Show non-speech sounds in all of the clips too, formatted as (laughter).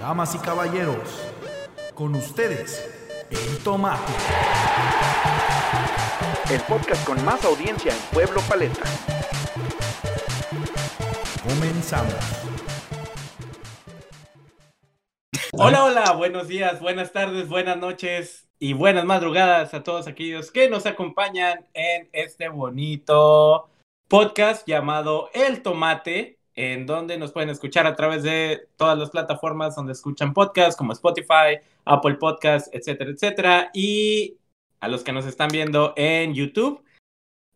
Damas y caballeros, con ustedes, El Tomate. El podcast con más audiencia en Pueblo Paleta. Comenzamos. Hola, hola, buenos días, buenas tardes, buenas noches y buenas madrugadas a todos aquellos que nos acompañan en este bonito podcast llamado El Tomate, en donde nos pueden escuchar a través de todas las plataformas donde escuchan podcasts como Spotify, Apple Podcasts, etcétera, etcétera. Y a los que nos están viendo en YouTube,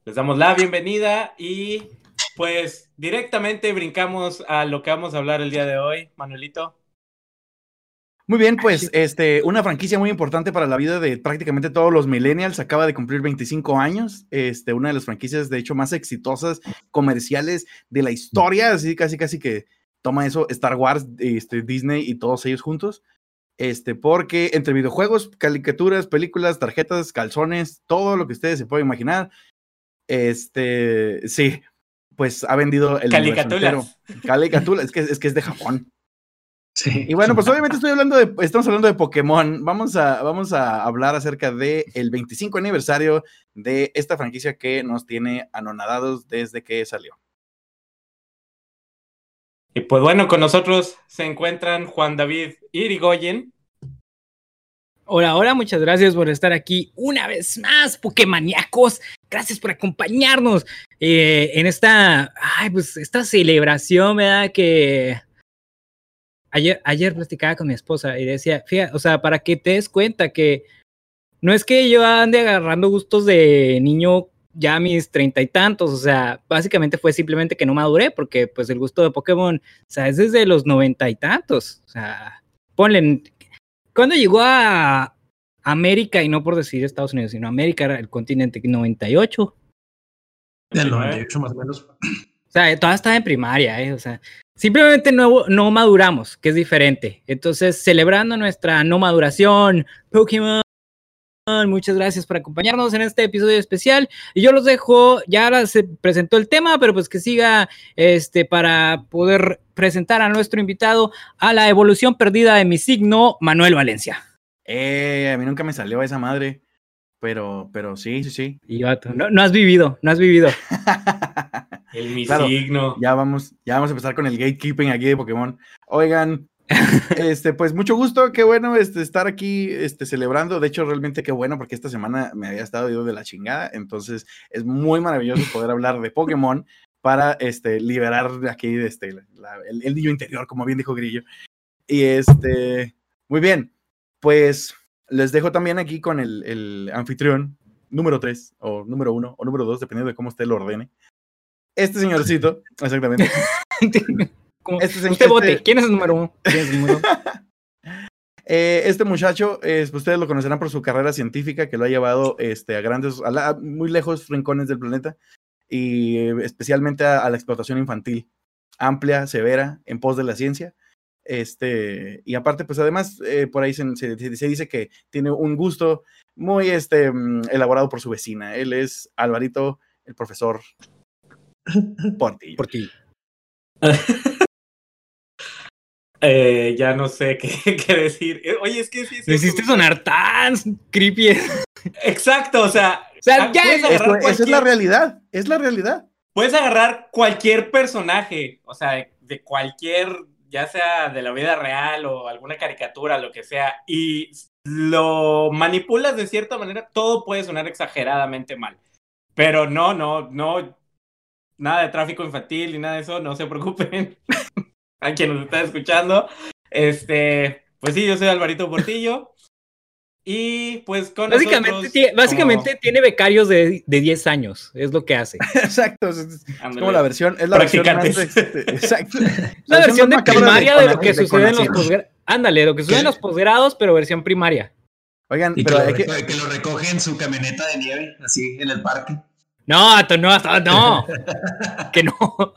les damos la bienvenida y pues directamente brincamos a lo que vamos a hablar el día de hoy, Manuelito. Muy bien, pues este, una franquicia muy importante para la vida de prácticamente todos los millennials. Acaba de cumplir 25 años. Este, una de las franquicias, de hecho, más exitosas comerciales de la historia. Así casi, casi que toma eso Star Wars, este, Disney y todos ellos juntos. Este, porque entre videojuegos, caricaturas, películas, tarjetas, calzones, todo lo que ustedes se pueden imaginar. Este, sí, pues ha vendido el Caricaturas. Caricaturas, es que, es que es de Japón. Sí. Y bueno, pues obviamente estoy hablando de, estamos hablando de Pokémon. Vamos a, vamos a hablar acerca del el 25 aniversario de esta franquicia que nos tiene anonadados desde que salió. Y pues bueno, con nosotros se encuentran Juan David Irigoyen. Hola, hola, muchas gracias por estar aquí una vez más, Pokémaniacos. Gracias por acompañarnos eh, en esta, ay, pues, esta celebración, ¿verdad? Que ayer, ayer platicaba con mi esposa y decía, fíjate, o sea, para que te des cuenta que no es que yo ande agarrando gustos de niño ya a mis treinta y tantos, o sea, básicamente fue simplemente que no maduré, porque pues el gusto de Pokémon, o sea, es desde los noventa y tantos, o sea, ponle, ¿cuándo llegó a América, y no por decir Estados Unidos, sino América, era el continente 98? Del 98 más o menos. O sea, todavía estaba en primaria, ¿eh? O sea, simplemente no, no maduramos, que es diferente. Entonces, celebrando nuestra no maduración, Pokémon, muchas gracias por acompañarnos en este episodio especial. Y yo los dejo, ya se presentó el tema, pero pues que siga este para poder presentar a nuestro invitado a la evolución perdida de mi signo, Manuel Valencia. Eh, a mí nunca me salió esa madre, pero, pero sí, sí, sí. Y no, no has vivido, no has vivido. (laughs) El mi Claro, signo. Ya vamos, ya vamos a empezar con el gatekeeping aquí de Pokémon. Oigan, (laughs) este, pues mucho gusto, qué bueno este, estar aquí este, celebrando. De hecho, realmente qué bueno, porque esta semana me había estado yo de la chingada. Entonces, es muy maravilloso poder hablar de Pokémon para este, liberar de aquí este, la- el, el niño interior, como bien dijo Grillo. Y este, muy bien, pues les dejo también aquí con el, el anfitrión número 3, o número 1, o número 2, dependiendo de cómo usted lo ordene. Este señorcito, exactamente. (laughs) Como, Este es- usted vote, este- ¿quién es el número uno? ¿Quién es el número uno? (laughs) Eh, este muchacho, eh, ustedes lo conocerán por su carrera científica que lo ha llevado este, a grandes, a, la- muy lejos rincones del planeta y eh, especialmente a, a la explotación infantil, amplia, severa, en pos de la ciencia. Este, y aparte, pues además, eh, por ahí se, se- se dice que tiene un gusto muy este, mm, elaborado por su vecina. Él es Alvarito, el profesor Portillo. Por ti. (laughs) Eh, ya no sé qué, (laughs) qué decir. Eh, Oye, es que sí. sí, hiciste sonar tan creepy. Exacto, o sea. O sea, ah, ya es- esa es la realidad, es la realidad. Puedes agarrar cualquier personaje, o sea, de, de cualquier, ya sea de la vida real o alguna caricatura, lo que sea, y lo manipulas de cierta manera, todo puede sonar exageradamente mal. Pero no, no, no, nada de tráfico infantil ni nada de eso, no se preocupen. (laughs) A quien nos está escuchando. Este, pues sí, yo soy Alvarito Portillo. Y pues con Básicamente, nosotros, tie- básicamente tiene becarios de, de 10 años, es lo que hace. (laughs) Exacto, es, es como, la versión, es la versión más, Practicantes. este, (laughs) exacto. La versión de primaria de, lo que sucede en los posgrados. Ándale, lo que sucede en los posgrados, pero versión primaria. Oigan, Y que pero lo, hay que, recoge, que lo recoge en su camioneta de nieve, así, en el parque. No, no, no. que no. (laughs)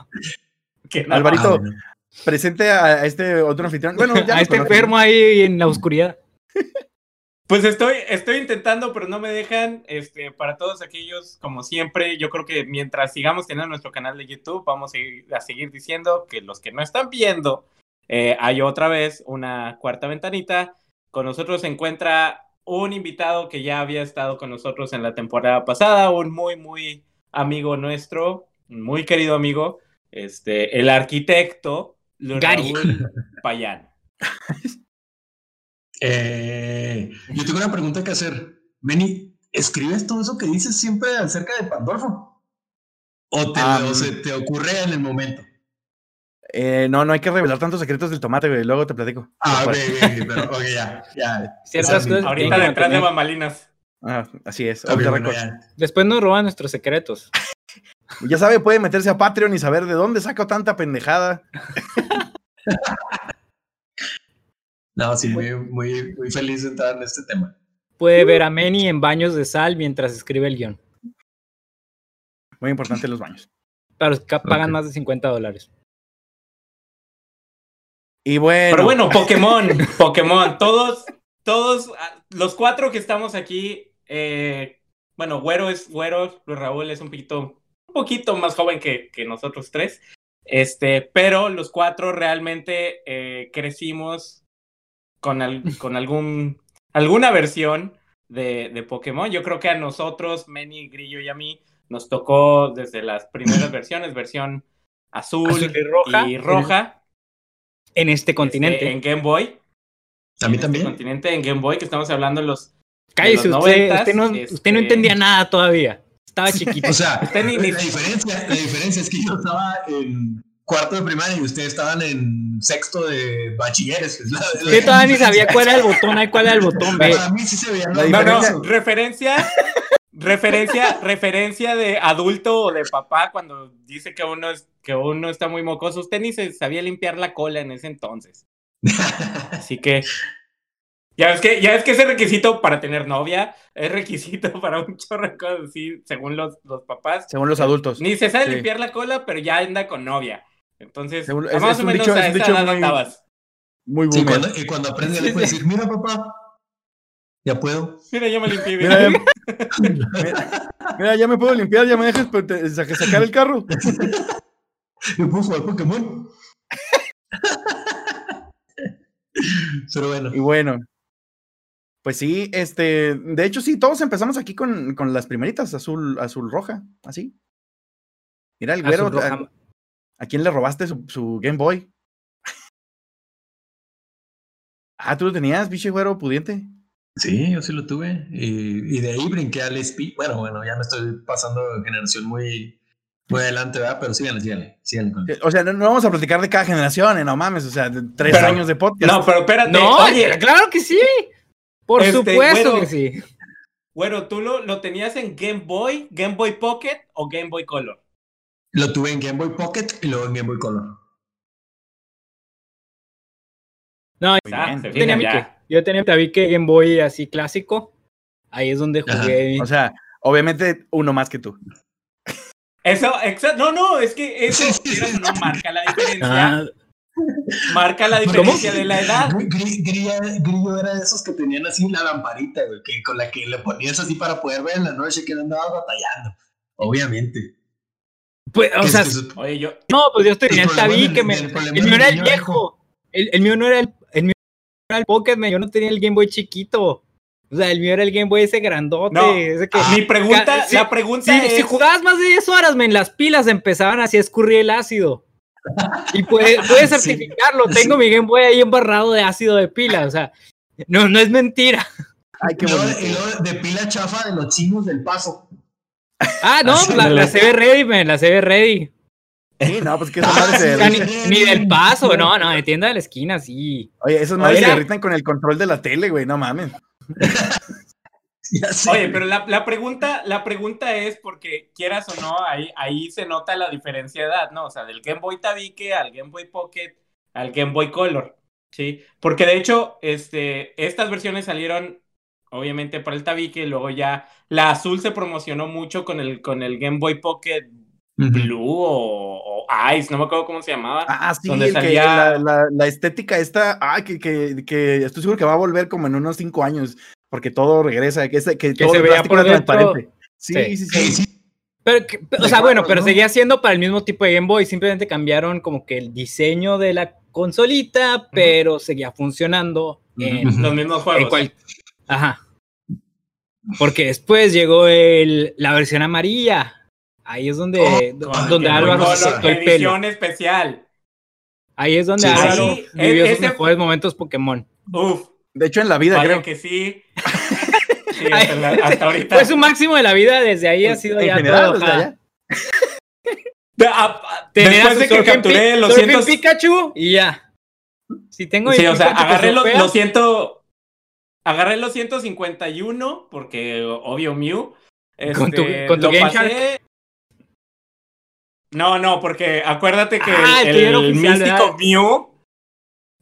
Que no, Alvarito, Ah, presente a, este otro anfitrión. Bueno, ya a este enfermo ahí en la oscuridad. (laughs) Pues estoy, estoy intentando, pero no me dejan. Este, para todos aquellos, como siempre, yo creo que mientras sigamos teniendo nuestro canal de YouTube, vamos a, ir- a seguir diciendo que los que no están viendo, eh, hay otra vez una cuarta ventanita. Con nosotros se encuentra un invitado que ya había estado con nosotros en la temporada pasada, un muy, muy amigo nuestro, un muy querido amigo, este, el arquitecto Luis Gary. Raúl (laughs) Payán. Eh, yo tengo una pregunta que hacer. Benny, ¿escribes todo eso que dices siempre acerca de Pandolfo? ¿O, te, Ah, o se te ocurre en el momento? Eh, no, no hay que revelar tantos secretos del tomate, güey. Luego te platico. Ah, ok, pero ok, ya, ya. Ciertas Sí. cosas Ahorita detrás de mantener. bambalinas. Ah, así es. Ok, off the bueno, record. ya. Después nos roban nuestros secretos. (laughs) Ya sabe, puede meterse a Patreon y saber de dónde saco tanta pendejada. (laughs) No, sí, muy, muy, muy feliz de entrar en este tema. Puede ver a Manny en baños de sal mientras escribe el guion. Muy importante los baños. Para los que pagan más de 50 dólares. Y bueno, Pero bueno, Pokémon, Pokémon, todos, todos, los cuatro que estamos aquí, eh, bueno, Güero es Güero, Luis Raúl es un poquito, un poquito más joven que, que nosotros tres, este, pero los cuatro realmente eh, crecimos con, al- con algún, alguna versión de, de Pokémon. Yo creo que a nosotros, Manny, Grillo y a mí, nos tocó desde las primeras versiones, versión azul, Azul y roja. y roja En este este, continente. en Game Boy. A mí en también. Este continente en Game Boy, que estamos hablando de los. Cállese, los usted, 90s, usted, no, este- usted no entendía nada todavía. Estaba (laughs) chiquito. O sea, Usted ni- ni- la, diferencia, la diferencia es que yo estaba en cuarto de primaria y ustedes estaban en sexto de bachilleres. Usted todavía ni sabía cuál era el botón A y cuál era el botón B. Para mí sí se veía La No, no, referencia. Referencia, referencia de adulto o de papá cuando dice que uno es que uno está muy mocoso. Usted ni se sabía limpiar la cola en ese entonces. Así que ya es que ya es que ese requisito para tener novia es requisito (laughs) para un chorro de cosas así, según los, los papás. según los adultos. Ni se sabe Sí. limpiar la cola, pero ya anda con novia. Entonces, Según- es- más es o menos dicho- a esa dicho edad muy- andabas. Muy Sí, cuando, y cuando aprende le puede decir, mira papá, ya puedo. Mira, ya me limpié. Mira, ya, mira, mira, ya me puedo limpiar, ya me pues, sa- sacar el carro. Yo puedo jugar Pokémon. Pero bueno, Y bueno, pues sí, este, de hecho sí, todos empezamos aquí con, con las primeritas, azul, azul roja, así. Mira el güero, ¿a quién le robaste su, su Game Boy? Ah, tú lo tenías, biche güero pudiente. Sí, yo sí lo tuve. Y, y de ahí brinqué al SP. Bueno, bueno, ya me estoy pasando de generación muy, muy adelante, ¿verdad? Pero síganle, síganle, síganle con Eh, O sea, no, no vamos a platicar de cada generación, eh, no mames, o sea, de tres Pero- años de podcast. No, pero espérate. No, oye, claro que sí. Por Este, supuesto güero. que sí. Bueno, ¿tú lo, lo tenías en Game Boy, Game Boy Pocket o Game Boy Color? Lo tuve en Game Boy Pocket y luego en Game Boy Color. No, bien. fijan tenía ya. Que, yo tenía tabique Game Boy así clásico. Ahí es donde Ajá. jugué. O sea, obviamente uno más que tú. Eso, exacto. No, no, es que eso (laughs) no marca la diferencia. Ah, Marca la diferencia de la edad. Grillo era de esos que tenían así la lamparita, güey, que, con la que le ponías así para poder ver en la noche que andabas batallando. Obviamente. pues, o Que- sea, que Oye, yo, no, pues yo estoy el el del- me- el mío era el viejo. El, el mío no era el, era el Pocket, man, yo no tenía el Game Boy chiquito. O sea, el mío era el Game Boy ese grandote. No. ese que, mi pregunta, sí, la pregunta si, es. si jugabas más de 10 horas, men, las pilas empezaban así a escurrir el ácido. Y puedes, (laughs) Sí. certificarlo. Tengo mi Game Boy ahí embarrado de ácido de pila. O sea, no, no es mentira. Ay, qué y luego de pila chafa de los chinos del paso. Ah, no, pues la, la. CB Ready, man, la CB Ready. Sí, no, pues que esas madres (laughs) se O sea, ni, derriten. ni del paso, no, no, de tienda de la esquina, sí. Oye, esas madres se derritan con el control de la tele, güey, no mames. (laughs) Oye, pero la, la pregunta, la pregunta es porque quieras o no, ahí, ahí se nota la diferencia de edad, ¿no? O sea, del Game Boy Tabique al Game Boy Pocket al Game Boy Color, ¿sí? Porque de hecho, este, estas versiones salieron obviamente para el Tabique, luego ya la azul se promocionó mucho con el, con el Game Boy Pocket. Blue o, o Ice, no me acuerdo cómo se llamaba. Ah, sí, Donde que salía- la, la- la estética esta, ah, que, que, que estoy seguro que va a volver como en unos cinco años. porque todo regresa, que, ese- que, Que todo se veía plástico por transparente. Sí, Sí. sí, sí. Pero, que- o sea, bueno, pero ¿no? seguía siendo para el mismo tipo de Game Boy, simplemente cambiaron como que el diseño de la consolita, pero seguía funcionando en. Los mismos en juegos. cual- Ajá. Porque después llegó el, la versión amarilla. Ahí es donde, Oh, donde con Álvaro se el pelo. edición especial. Ahí es donde Sí, Álvaro sí. vivió Ese- sus mejores momentos Pokémon. Uf, De hecho, en la vida, vaya creo. que sí. (laughs) Sí, hasta, la- hasta ahorita. Fue su máximo de la vida, desde ahí ha sido en ya general, todo, ya. Ah, ah, Después de que capturé Pi- los Surfing cientos... Pikachu y ya. Si tengo Sí, o sea, agarré los, los. Agarré los 151, porque obvio Mew. Con tu- este, con tu lo Game pasé- No, no, porque acuérdate que Ah, el el, que era el oficial, místico. Mew,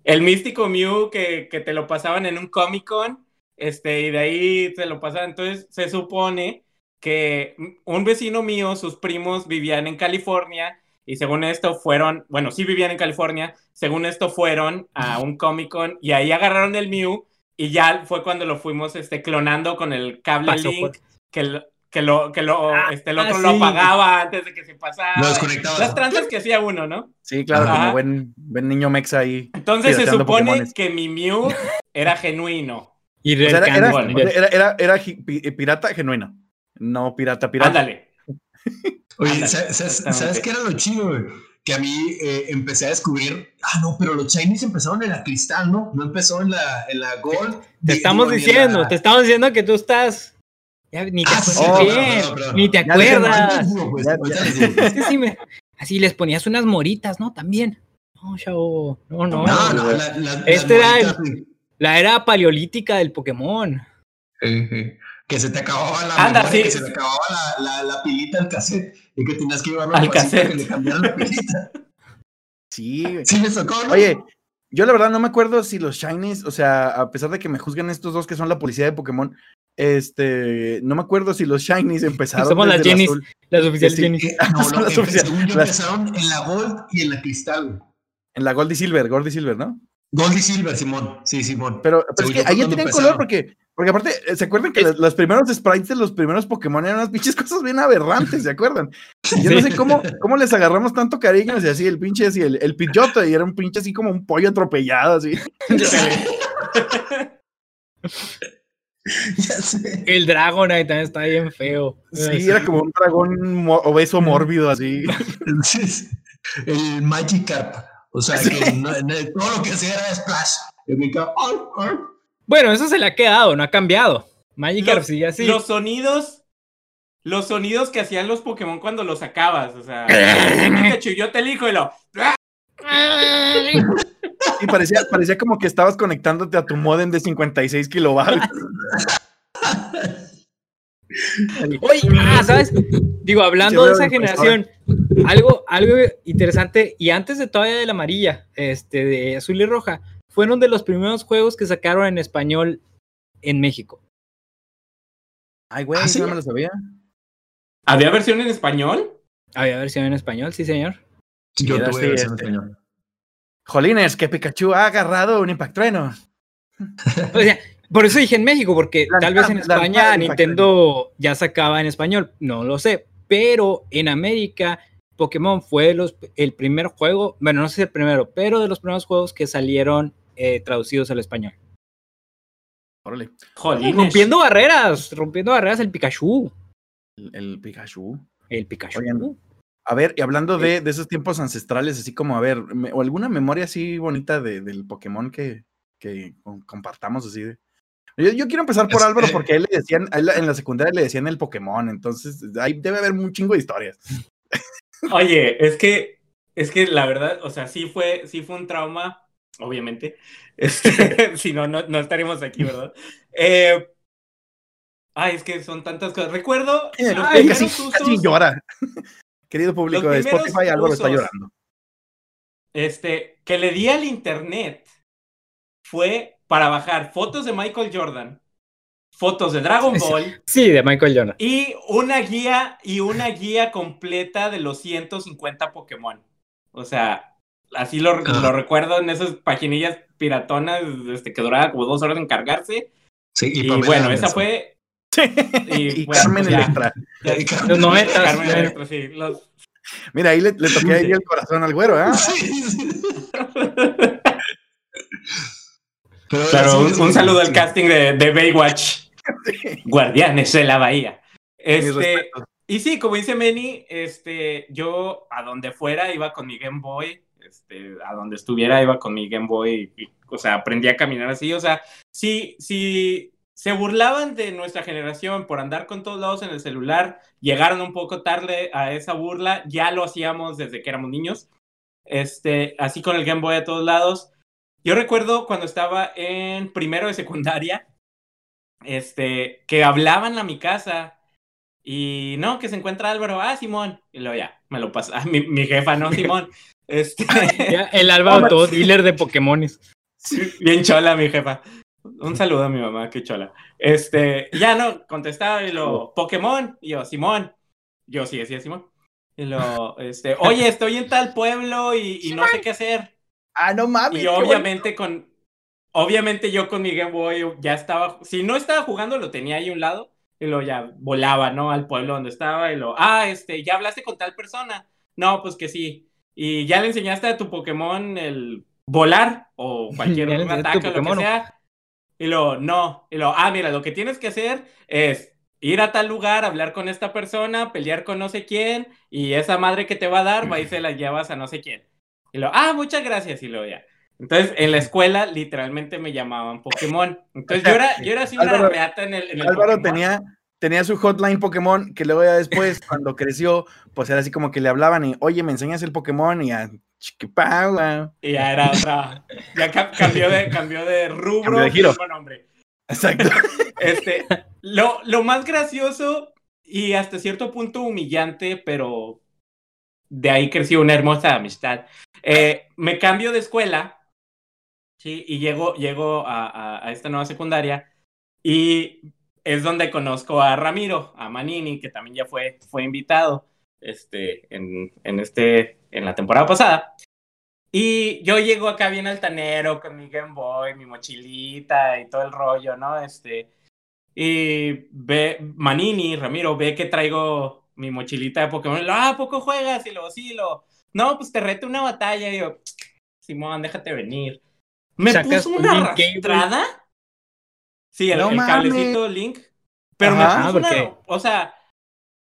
el místico Mew que, que te lo pasaban en un Comic Con, este, y de ahí te lo pasaban. Entonces, se supone que un vecino mío, sus primos vivían en California, y según esto fueron, bueno, sí vivían en California, según esto fueron a un Comic Con, y ahí agarraron el Mew, y ya fue cuando lo fuimos este, clonando con el cable Link, que que lo, que lo, Ah, este, el otro ah, lo sí. apagaba antes de que se pasara. Lo desconectaba. Las tranzas que hacía uno, ¿no? Sí, claro, Ajá. como buen, buen niño mexa ahí. Entonces se supone Pokémones. que mi Mew era genuino. Y O sea, era, era, era, era- era gi- pi- pirata genuino. No pirata, pirata. Ándale. Oye, Ándale, ¿sabes, qué era lo chido, güey? Que a mí eh, empecé a descubrir. Ah, no, pero los Chinese empezaron en la cristal, ¿no? No empezó en la, en la Gold. Te estamos digo, diciendo, la- te estamos diciendo que tú estás. Ya, ni te Ah, sí, acuerdas ni te acuerdas. Pues, así les ponías unas moritas, ¿no? También. No, chavo. No, no. No, no, la- la- Este era el-. La era paleolítica del Pokémon. Sí, sí. Que se te acababa la Anda, memoria, sí. que se te acababa la, la, la pilita al cassette y que tenías que llevarlo Al cassette. que le cambiaran la pilita. Sí, güey. Sí, me tocó, ¿no? Oye, yo la verdad no me acuerdo si los Shinies, o sea, a pesar de que me juzgan estos dos que son la policía de Pokémon, este, no me acuerdo si los Shinies empezaron Somos las Jennies. Las oficiales Sí. Jenny. Eh, (laughs) no, no, las oficiales. Las- empezaron en la Gold y en la Cristal. En la Gold y Silver, Gold y Silver, ¿no? Gold y Silver, Simón. Sí, Simón. Pero, pero es que ahí ya tenían empezaron. color porque, porque aparte, eh, ¿se acuerdan que los primeros sprites de los primeros Pokémon eran unas pinches (laughs) cosas bien aberrantes, ¿se acuerdan? Yo no sé cómo, cómo les agarramos tanto cariño, o sea, así el pinche, así el, el y era un pinche así como un pollo atropellado, así. (laughs) ya sé. El Dragonite también está bien feo. Sí, era como un dragón obeso mórbido, así. (laughs) Entonces, el Magikarp. O sea, que no- no- todo lo que hacía era splash. Y me quedaba, "Ay, ay". Bueno, eso se le ha quedado, no ha cambiado. Magikarp Los, sigue así. los sonidos. Los sonidos que hacían los Pokémon cuando los sacabas. O sea, (laughs) Pikachu, yo te elijo y lo. Y parecía, parecía como que estabas conectándote a tu modem de 56 kilobytes. Oye, ah, ¿sabes? Digo, hablando de esa generación, algo, algo interesante, y antes de todavía de la amarilla, este, de azul y roja, fueron de los primeros juegos que sacaron en español en México. Ay, güey, ¿Ah, sí? no me lo sabía. ¿Había versión en español? Había versión en español, sí, señor. Yo tuve versión en este. español. Jolines, que Pikachu ha agarrado un impactrueno. O sea, por eso dije en México, porque La- tal vez en la- España la- Nintendo ya sacaba en español, no lo sé, pero en América Pokémon fue los, el primer juego, bueno, no sé si el primero, pero de los primeros juegos que salieron eh, traducidos al español. Órale, Jolines. Rompiendo barreras, rompiendo barreras el Pikachu. el, el Pikachu. El Pikachu. Oigan, A ver, y hablando de, de esos tiempos ancestrales, así como, a ver, me- o alguna memoria así bonita de- del Pokémon que, que com- compartamos así de. Yo, yo quiero empezar por Álvaro porque a él le decían, él en la secundaria le decían el Pokémon, entonces ahí debe haber un chingo de historias. Oye, es que, es que la verdad, o sea, sí fue, sí fue un trauma, obviamente. (laughs) Este, (laughs) si no, no, no estaríamos aquí, ¿verdad? Eh, ay, es que son tantas cosas. Recuerdo los Ay, casi, usos, casi llora. (laughs) Querido público de Spotify, está usos. llorando. este, que le di al internet fue para bajar fotos de Michael Jordan, fotos de Dragon. Ball Sí, de Michael Jordan. y una guía y una guía completa de los 150 Pokémon. O sea, así lo, Ah. lo recuerdo en esas paginillas piratonas este, que duraba como dos horas en cargarse. Sí, Y, Pamela bueno, Anderson. esa fue. Y, (laughs) Y bueno, Carmen pues ya. Electra. Ya- Y Carmen- Los noventas. Carmen eh. Electra, sí. los- Mira, ahí le, le toqué ahí el corazón al güero. (laughs) Sí, sí. Pero Claro, sí, un, saludo al casting de, de Baywatch. (laughs) Guardianes de la Bahía. Este, y sí, como dice Manny, este, yo a donde fuera iba con mi Game Boy, este, a donde estuviera iba con mi Game Boy, y, o sea, aprendí a caminar así, o sea, si, si se burlaban de nuestra generación por andar con todos lados en el celular, llegaron un poco tarde a esa burla, ya lo hacíamos desde que éramos niños, este, así con el Game Boy a todos lados. Yo recuerdo cuando estaba en primero de secundaria, este, que hablaban a mi casa y no, que se encuentra Álvaro, ah, Simón, y luego ya, me lo pasa, ah, (laughs) mi, mi jefa, no, Simón, (laughs) este, (laughs) Ya, el Álvaro, todo dealer de Pokémones. bien chola mi jefa. Un saludo a mi mamá, qué chola. Este, ya no, contestaba y lo, Pokémon, y yo, Simón, yo sí decía Simón. Y lo, este, oye, estoy en tal pueblo y, y no sé qué hacer. Ah, no mames. Y obviamente con, obviamente yo con mi Game Boy ya estaba, si no estaba jugando lo tenía ahí a un lado y lo ya volaba, ¿no? Al pueblo donde estaba y lo, ah, este, ya hablaste con tal persona. No, pues que sí. Y ya le enseñaste a tu Pokémon el volar o (laughs) cualquier ataque o lo que sea. Y lo, no. Y lo, ah, mira, lo que tienes que hacer es ir a tal lugar, hablar con esta persona, pelear con no sé quién, y esa madre que te va a dar, va y se la llevas a no sé quién. Y lo, ah, muchas gracias, y lo ya. Entonces, en la escuela, literalmente me llamaban Pokémon. Entonces, yo era, yo era así una Álvaro- reata en el, en el Álvaro Pokémon. tenía, tenía su hotline Pokémon que luego ya después, (laughs) cuando creció, pues era así como que le hablaban y, oye, ¿me enseñas el Pokémon? Y ya, chiquipagua. Y ya era otra. Ya ca- cambió de, cambió de rubro. Cambió de giro. nombre. Exacto. (laughs) Este, lo, lo más gracioso y hasta cierto punto humillante, pero de ahí creció una hermosa amistad. Eh, me cambio de escuela, sí, y llego, llego a, a- esta nueva secundaria y es donde conozco a Ramiro, a Manini, que también ya fue, fue invitado este, en, en, este, en la temporada pasada. Y yo llego acá bien altanero con mi Game Boy, mi mochilita y todo el rollo, ¿no? Este, y ve, Manini, Ramiro, ve que traigo mi mochilita de Pokémon. y lo, Ah, ¿a poco juegas? Y luego, sí, lo. No, pues te reto una batalla. Y yo, Simón, déjate venir. Me puso una Link Cable. arrastrada. Sí, el, No el cablecito Link. Pero Ajá, me puso una. porque- O sea,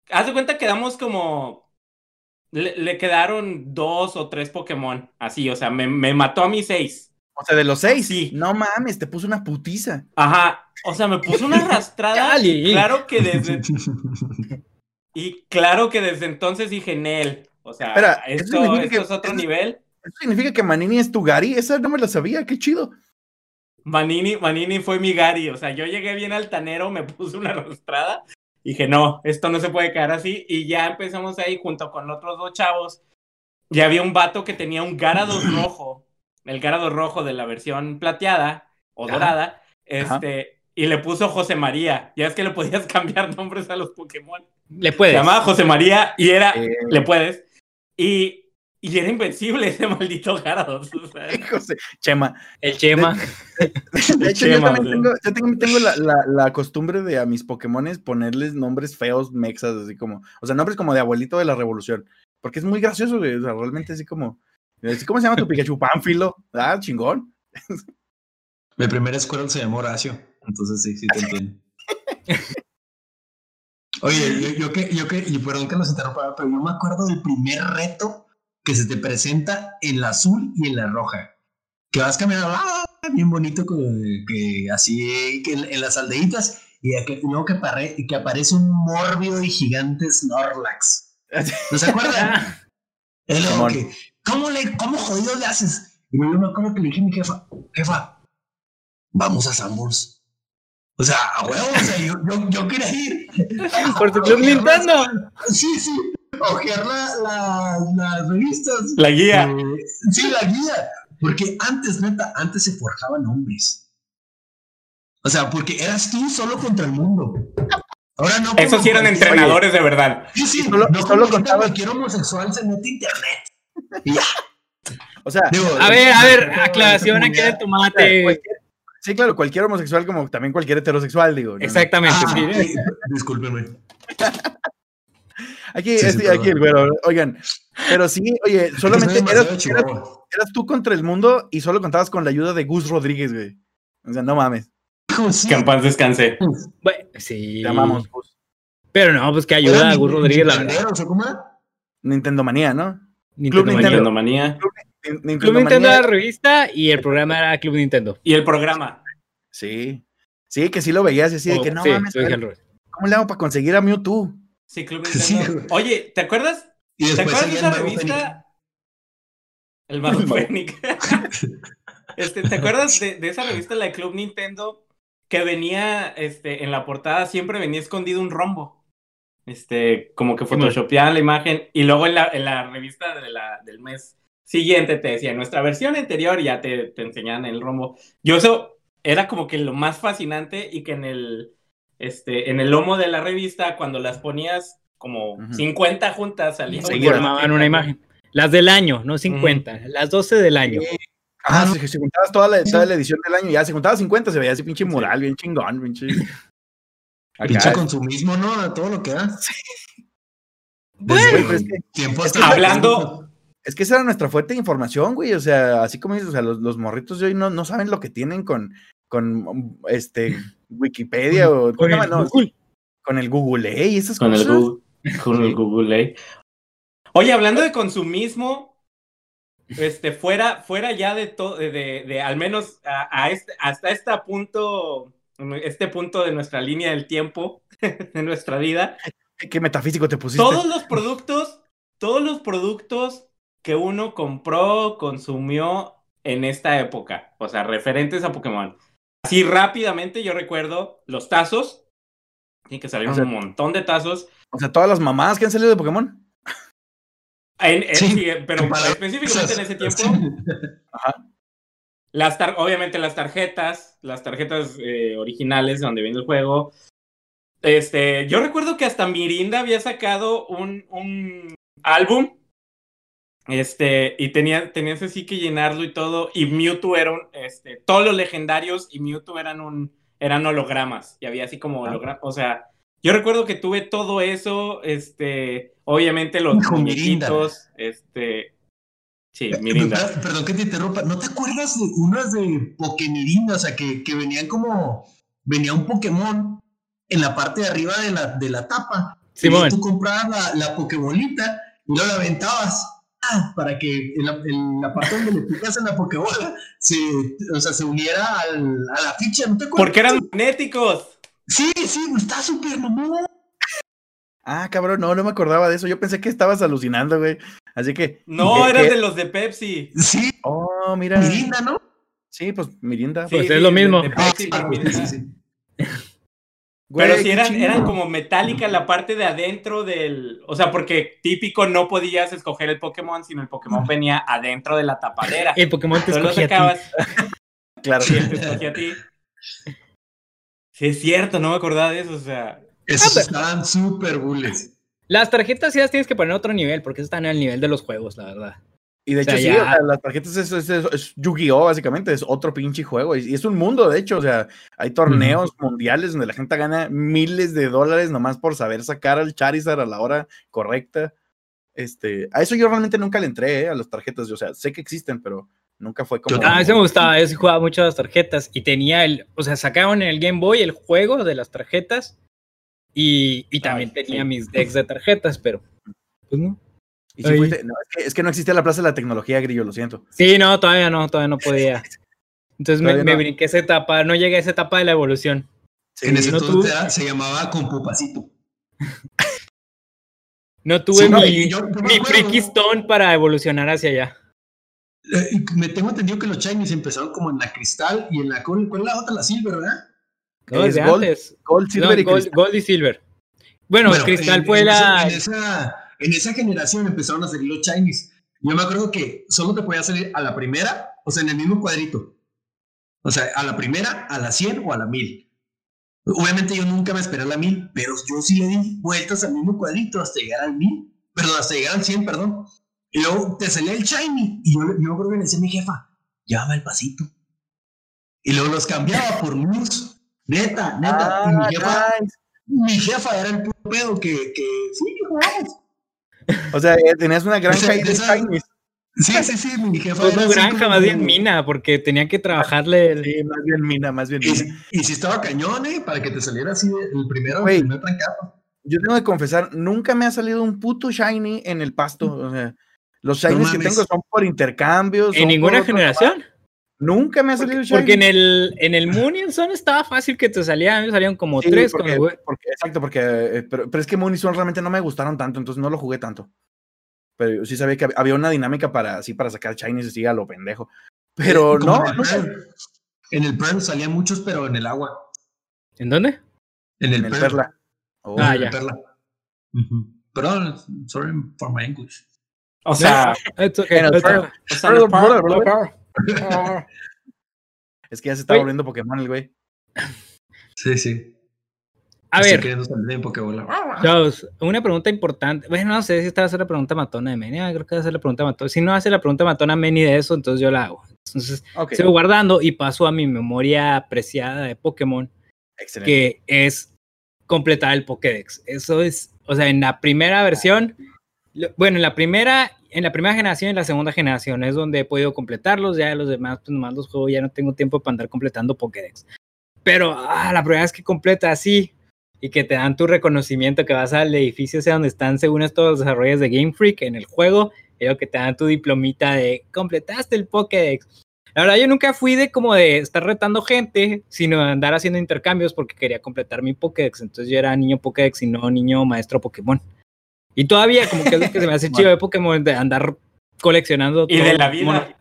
haz de cuenta que damos como. Le, le quedaron dos o tres Pokémon. Así, o sea, me, me mató a mis seis. O sea, de los seis. Sí. No mames, te puso una putiza. Ajá. O sea, me puso una arrastrada. (laughs) Y claro que desde. (laughs) Y claro que desde entonces dije, Nel. O sea, Espera, ¿eso esto, significa esto que- es otro nivel. Eso significa que Manini es tu Gary. Esa no me la sabía. Qué chido. Manini, Manini fue mi Gary. O sea, yo llegué bien altanero, me (laughs) puse una arrastrada. Dije, no, esto no se puede quedar así. Y ya empezamos ahí junto con otros dos chavos. Y había un vato que tenía un Garados (clears throat) rojo. El Garados rojo de la versión plateada o Ajá. dorada. Este. Y le puso José María. Ya es que le podías (laughs) cambiar nombres a los Pokémon. Le Se puedes. llamaba José María y era. Eh, Le puedes. Y, y era invencible ese maldito Garados. o sea, (laughs) José, Chema. El Chema. De hecho, yo también tengo, yo tengo, tengo la, la- la costumbre de a mis Pokémones ponerles nombres feos, mexas, así como, o sea, nombres como de abuelito de la revolución, porque es muy gracioso, güey, o sea, realmente así como, ¿cómo se llama tu Pikachu? Pánfilo, ah, chingón. Mi primer Squirrel se llamó Horacio, entonces sí, sí te entiendo. (laughs) Oye, yo, yo que, yo que, y perdón que los interrumpa, pero yo me acuerdo del primer reto que se te presenta en la azul y en la roja. Que vas caminando, ¡ah! bien bonito, de- que así, que en, en las aldeitas, y que- luego que, apare- que aparece un mórbido y gigante Snorlax. ¿No se acuerdan? (laughs) Simón. que, ¿cómo, le, ¿Cómo jodido le haces? Y yo me acuerdo que le dije a mi jefa, jefa, vamos a Sanborns. O sea, a huevo, o sea, yo, yo, yo quería ir. Por tu Club (laughs) Nintendo. Sí, sí, ojear la, la- las revistas. la guía. Eh, sí, la guía. Porque antes, neta, antes se forjaban hombres. O sea, porque eras tú solo contra el mundo. Ahora no. Esos sí eran cualquier- entrenadores de verdad. Sí, sí, solo- no solo contaba- cualquier homosexual se mete internet. Y ya. O sea, Digo, A ver, a ver, aclaración aquí de tomate. Sí, claro, cualquier homosexual como también cualquier heterosexual, digo. ¿no? Exactamente. Ah, sí. sí, discúlpeme. Aquí, Sí, sí, este- perdón. aquí el güero, oigan, pero sí, oye, solamente eras, eras- tú contra el mundo y solo contabas con la ayuda de Gus Rodríguez, güey. O sea, no mames. Que en paz descanse. Bueno, sí. te amamos, Gus. Pero no, pues que ayuda a Gus Rodríguez, la verdad. Nintendo Manía, ¿no? Nintendo Nintendo. Manía. Nintendo Manía. Nin- Club Nintendo Nintendo Manía- era la revista y el programa era Club Nintendo. Y el programa. Sí, sí, que sí lo veías así de Oh, que no sí, mames. ¿cómo le hago para conseguir a Mewtwo? Sí, Club (laughs) Nintendo. Oye, ¿te acuerdas? Y ¿Te acuerdas de esa revista? El Mago (laughs) El Mago. Fénix. (laughs) este, ¿Te acuerdas de, de esa revista, la de Club Nintendo? Que venía, este, en la portada siempre venía escondido un rombo. Este, como que photoshopeaban la imagen. Y luego en la, en la revista de la, del mes siguiente te decía, nuestra versión anterior, y ya te, te enseñaban el rombo. Yo eso era como que lo más fascinante y que en el, este, en el lomo de la revista, cuando las ponías como Ujú. 50 juntas, salían Seguidas. Formaban una imagen. Las del año, no 50, las 12 del año. Ah, Ah, si, si juntabas toda la, toda la edición del año, ya se juntaba 50, se veía así pinche mural, bien chingón, pinche. (laughs) Acá, Pinche consumismo, ¿no? A todo lo que da. Güey, Desde pero es que- Hablando- Es que esa era nuestra fuente de información, güey. O sea, así como dices, o sea, los, los morritos de hoy no, no saben lo que tienen con, con este Wikipedia o ¿cómo se llama? No, con el Google y esas Con el cosas. Google, con el Google eh. Oye, hablando de consumismo, este, fuera, fuera ya de todo, de, de, de al menos a, a este, hasta este punto, este punto de nuestra línea del tiempo, (laughs) de nuestra vida, ¿Qué, qué metafísico te pusiste? todos los productos, todos los productos que uno compró, consumió en esta época, o sea, referentes a Pokémon. Así rápidamente yo recuerdo los tazos, sí, que O sea, un montón de tazos. O sea, todas las mamadas que han salido de Pokémon. En- en- Sí, sí, pero para- (laughs) específicamente en ese tiempo, Ajá. las tar- obviamente las tarjetas, las tarjetas eh, originales donde viene el juego. Este, yo recuerdo que hasta Mirinda había sacado un, un álbum. Este, y tenía, tenías así que llenarlo y todo. Y Mewtwo era un, este, todos los legendarios y Mewtwo eran un, eran hologramas. Y había así como Ah. hologramas. O sea, yo recuerdo que tuve todo eso. Este, obviamente los Hijo, Mirinda. Este, sí, Per- Mirinda. per- Perdón que te interrumpa. ¿No te acuerdas de unas de Pokemirinda? O sea, que, que venían como. Venía un Pokémon en la parte de arriba de la, de la tapa. Y tú comprabas la, la Pokébolita y luego la aventabas. Ah, para que en la, en la parte donde le picas en la Pokébola se, o sea, se uniera al, a la ficha. ¿No te acuerdas? Porque eran magnéticos. Sí, sí, está súper mamón. Ah, cabrón, no, no me acordaba de eso. Yo pensé que estabas alucinando, güey. Así que. No, ¿qué- eran qué? de los de Pepsi. Sí, Oh, mira. Mirinda, ¿no? Sí, pues Mirinda. Sí, Pues es lo mismo. de Ah, Pepsi sí, sí, sí. Güey, Pero sí eran, eran como metálica la parte de adentro del. O sea, porque típico no podías escoger el Pokémon, sino el Pokémon venía adentro de la tapadera. El Pokémon te escogía a ti. sacabas (laughs) Claro. y él te escogía a ti. Sí, es cierto, no me acordaba de eso. O sea, Esos pero- estaban súper bulles. Las tarjetas sí las tienes que poner a otro nivel, porque están al nivel de los juegos, la verdad. Y de O hecho, sí, ya- o sea, las tarjetas es, es, es- es Yu-Gi-Oh! básicamente, es otro pinche juego. Y, y es un mundo, de hecho, o sea, hay torneos mundiales donde la gente gana miles de dólares nomás por saber sacar al Charizard a la hora correcta. Este, a eso yo realmente nunca le entré, eh, a las tarjetas. O sea, sé que existen, pero nunca fue como. Ah, ese me gustaba, yo sí jugaba mucho las tarjetas y tenía el, o sea, sacaban en el Game Boy el juego de las tarjetas y, y también Ay, tenía sí. mis decks de tarjetas, pero pues no. Y si Ay. fuiste- no, es, que, es que no existía la Plaza de la Tecnología, Grillo, lo siento. Sí, no, todavía no, todavía no podía. (laughs) Entonces me, Todavía me no. brinqué esa etapa, no llegué a esa etapa de la evolución. en ese no entonces tuve- se llamaba Compupacito. (laughs) No tuve Sí, no, mi, yo- yo me mi acuerdo, Freaky ¿no? Stone para evolucionar hacia allá. Eh, me tengo entendido que los Chinese empezaron como en la cristal y en la ¿cuál cuál es la otra? La silver, ¿verdad? No, Es desde Gold, antes. Gold, No, Silver y Gold, Cristal. Gold y Silver. Bueno, Bueno, Cristal en- fue en la. esa- en, esa, en esa generación empezaron a salir los Chinese. Yo me acuerdo que solo te podía salir a la primera, o sea, en el mismo cuadrito. O sea, a la primera, a la 100 o a la 1000. Obviamente yo nunca me esperé a la 1000, pero yo sí le di vueltas al mismo cuadrito hasta llegar al 1000. Perdón, hasta llegar al 100, perdón. Y luego te salía el shiny. Y yo, yo creo que le decía a mi jefa, llámame al pasito. Y luego los cambiaba por Muse. Neta, neta. y Ah, mi jefa, nice. mi jefa era el pedo que, que sí, que jugábamos. (laughs) O sea, eh, tenías una granja Esa- ahí de esa- Shinies. Sí, sí, sí, mi jefa Pues era no granja, como- más bien mina, porque tenía que trabajarle. el- Sí, más bien mina, más bien Y, mina. y si estaba cañón, ¿eh? Para que te saliera así el primero, Güey. el primer trancazo. Yo tengo que confesar, nunca me ha salido un puto shiny en el pasto. O sea, los No shinies que tengo son por intercambios. En ninguna generación. Nunca me ha salido shiny. Porque en el, en el Moon y el Sun estaba fácil que te salían. A mí me salían como Sí, tres. porque- cuando jugué. porque- exacto, porque. eh, Pero, pero es que Moon y Sun realmente no me gustaron tanto, entonces no lo jugué tanto. Pero yo sí sabía que hab- había una dinámica para así para sacar shinies así a lo pendejo. Pero Eh, como no, En el, Pearl. en el Pearl salían muchos, pero en el agua. ¿En dónde? En el, en el perla. Oh, Ah, En el ya. Perla. Ujú. Perdón, sorry for my English. O sea, (laughs) It's okay, En el it's Okay. par- (laughs) Es que ya se está Oye. volviendo Pokémon el güey. Sí, sí. A Estoy ver, en Pokébola. chavos, una pregunta importante. Bueno, no sé si esta va a ser la pregunta matona de Meni. Ah, creo que va a ser la pregunta matona. Si no hace la pregunta matona Meni de eso, entonces yo la hago. Entonces, Ok, sigo guardando y paso a mi memoria preciada de Pokémon, excelente. que es completar el Pokédex. Eso es, o sea, en la primera versión, lo- bueno, en la primera, en la primera generación y en la segunda generación es donde he podido completarlos. Ya los demás, pues nomás los juego, ya no tengo tiempo para andar completando Pokédex. Pero ah, la primera vez que completa así y que te dan tu reconocimiento, que vas al edificio ese donde están según estos los desarrollos de Game Freak en el juego, luego que te dan tu diplomita de completaste el Pokédex. La verdad, yo nunca fui de como de estar retando gente, sino de andar haciendo intercambios porque quería completar mi Pokédex. Entonces yo era niño Pokédex y no niño maestro Pokémon. Y todavía como que es lo que se me hace (laughs) chido de Pokémon, de andar coleccionando. y todo de la mono. vida.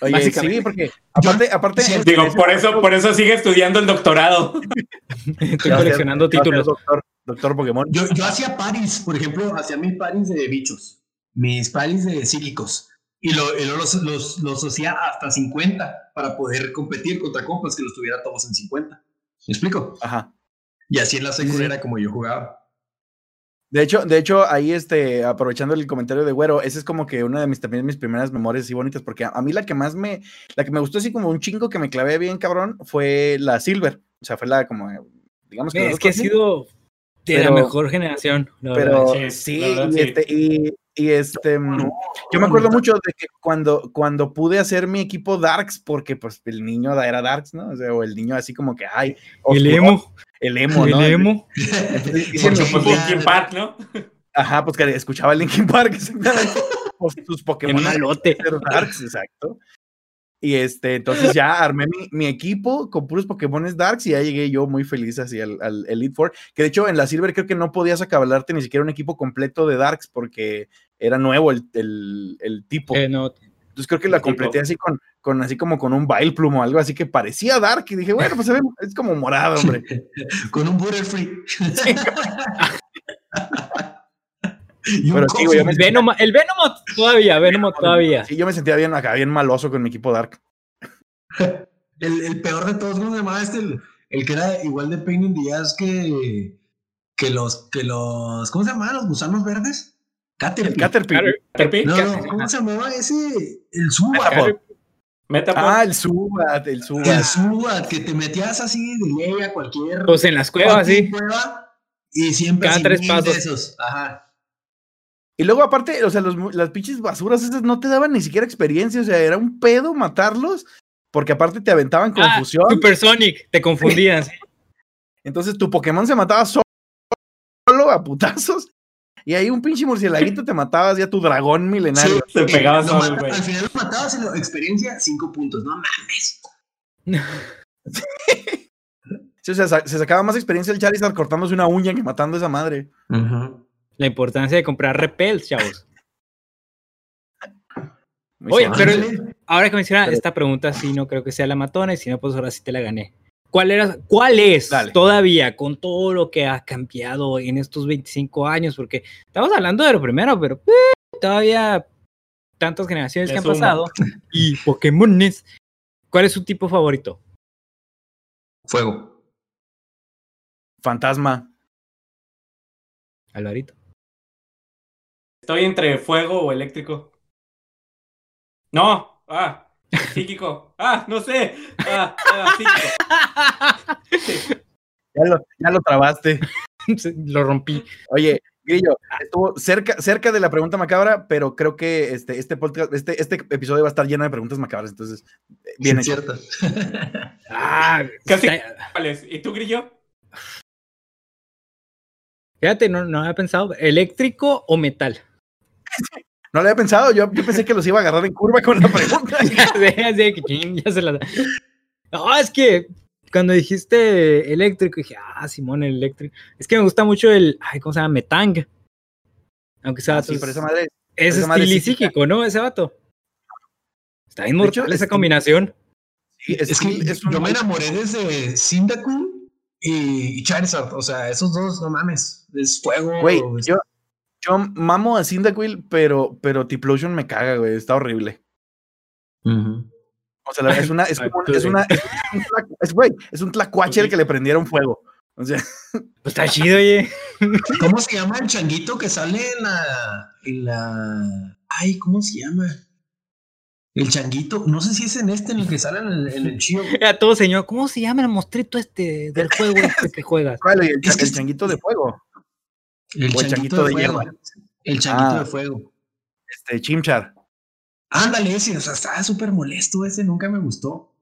Oye, básicamente. sí, porque aparte. Sí, Digo, por eso, momento- por eso sigue estudiando el doctorado. (laughs) Estoy coleccionando títulos. Doctor, doctor Pokémon. Yo, yo hacía paris, por ejemplo, hacía mis paris de bichos, mis paris de psíquicos. Y, lo, y luego los, los, los hacía hasta 50 para poder competir contra compas que los tuviera todos en 50. ¿Me explico? Ajá. Y así en la secundaria era como yo jugaba. De hecho, de hecho, ahí este, aprovechando el comentario de Güero, esa es como que una de mis también mis primeras memorias así bonitas, porque a, a mí la que más me, la que me gustó así como un chingo que me clavé bien cabrón fue la Silver. O sea, fue la como, digamos que. Es que ha sido de la mejor generación. la Pero verdad. Sí, sí, la verdad, y, sí. este, y, y este, mm, yo me acuerdo mucho de que cuando, cuando pude hacer mi equipo Darks, porque pues el niño era Darks, ¿no? O sea, o el niño así como que, ay, El oscuro- emo. el emo, ¿no? (laughs) El emo. Entonces, Linkin Park, ¿no? Ajá, pues que escuchaba Linkin Park, (laughs) exactamente. Sus Pokémon malote. eran Darks, exacto. Y este, entonces (laughs) ya armé mi, mi equipo con puros Pokémon Darks y ya llegué yo muy feliz así al, al Elite Four. Que de hecho en la Silver creo que no podías acabalarte ni siquiera un equipo completo de Darks porque era nuevo el, el, el tipo. Eh, no, Entonces creo que la el tipo. completé así con, con así como con un Vileplume o algo así que parecía Dark. Y dije, bueno, pues se ve, es como morado, hombre. (laughs) Con un Butterfree. un (laughs) Pero sí, güey, el Venomoth, el Venomoth todavía, Venomoth todavía. Sí, yo me sentía bien acá, bien maloso con mi equipo Dark. (laughs) El, el peor de todos, ¿cómo se llamaba este? El, el que era igual de pain in the ass que, que los, que los, ¿cómo se llamaban los gusanos verdes? Caterpie. Caterpie. Caterpie, No, no, ¿cómo se llamaba ese? El Subat. Metapod. Ah, el Subat, el El Subat. Subat, que te metías así de ley a cualquier Pues en las cuevas, sí. cueva y siempre Cada tres mil pasos. de esos. Ajá. Y luego aparte, o sea, los las pinches basuras esas no te daban ni siquiera experiencia, o sea, era un pedo matarlos, porque aparte te aventaban Ah, confusión, Supersonic, te confundías. (laughs) entonces tu Pokémon se mataba so- solo a putazos, y ahí un pinche murcielaguito te matabas ya tu dragón milenario. Sí, Te pegabas lo solo. Al final lo matabas y la experiencia, cinco puntos. No mames. (laughs) Sí, o sea, se sacaba más experiencia el Charizard cortándose una uña que matando a esa madre. La importancia de comprar repels, chavos. (laughs) Oye, pero ahora que menciona Pero- esta pregunta, sí, no creo que sea la matona, y si no, pues ahora sí te la gané. ¿Cuál, era, ¿Cuál es Dale. todavía con todo lo que ha cambiado en estos 25 años? Porque estamos hablando de lo primero, pero eh, todavía tantas generaciones Le que han pasado (laughs) y Pokémones. ¿Cuál es su tipo favorito? Fuego. Fantasma. Alvarito. Estoy entre fuego o eléctrico. No, ah, Psíquico. Ah, no sé. Ah, ah, psíquico. (laughs) Ya lo, ya lo trabaste. Lo rompí. Oye, Grillo, estuvo cerca, cerca de la pregunta macabra, pero creo que este, este podcast, este, este episodio va a estar lleno de preguntas macabras, entonces, eh, bien Sí, hecho. cierto. (laughs) Ah, Casi. ¿Y tú, Grillo? Fíjate, no, no había pensado. ¿Eléctrico o metal? No lo había pensado, yo, yo pensé que los iba a agarrar en curva con la pregunta. (laughs) ya sé, así que chin, ya se la No, es que cuando dijiste eléctrico, dije, ah, Simón, el eléctrico. Es que me gusta mucho el, ay, ¿cómo se llama? Metang. Aunque sea Ah, sí, pero esa madre, es estilístico, ¿no? Ese vato. Está bien mortal esa combinación. sí, Es que es yo me enamoré desde Cyndaquil y Charizard. O sea, esos dos, no mames. Es fuego. Güey, yo, yo mamo a Cyndaquil, pero, pero Tiplosion me caga, güey, está horrible. Ujú. O sea, la- es una, es (laughs) como, es una, es un, es, güey, es un tlacuache el que le prendieron fuego. O sea, (laughs) Pues está chido, oye. ¿Cómo se llama el changuito que sale en la. en la. Ay, ¿cómo se llama? El changuito, no sé si es en este en el que sale en el, en el chío. A todo señor, ¿cómo se llama el mostrito este del juego este que juegas? ¿cuál? El, el changuito de fuego. El O el changuito, changuito de, hierba. El changuito Ah. de fuego. Este, Chimchar. Ándale, ese, o sea, estaba súper molesto ese, nunca me gustó.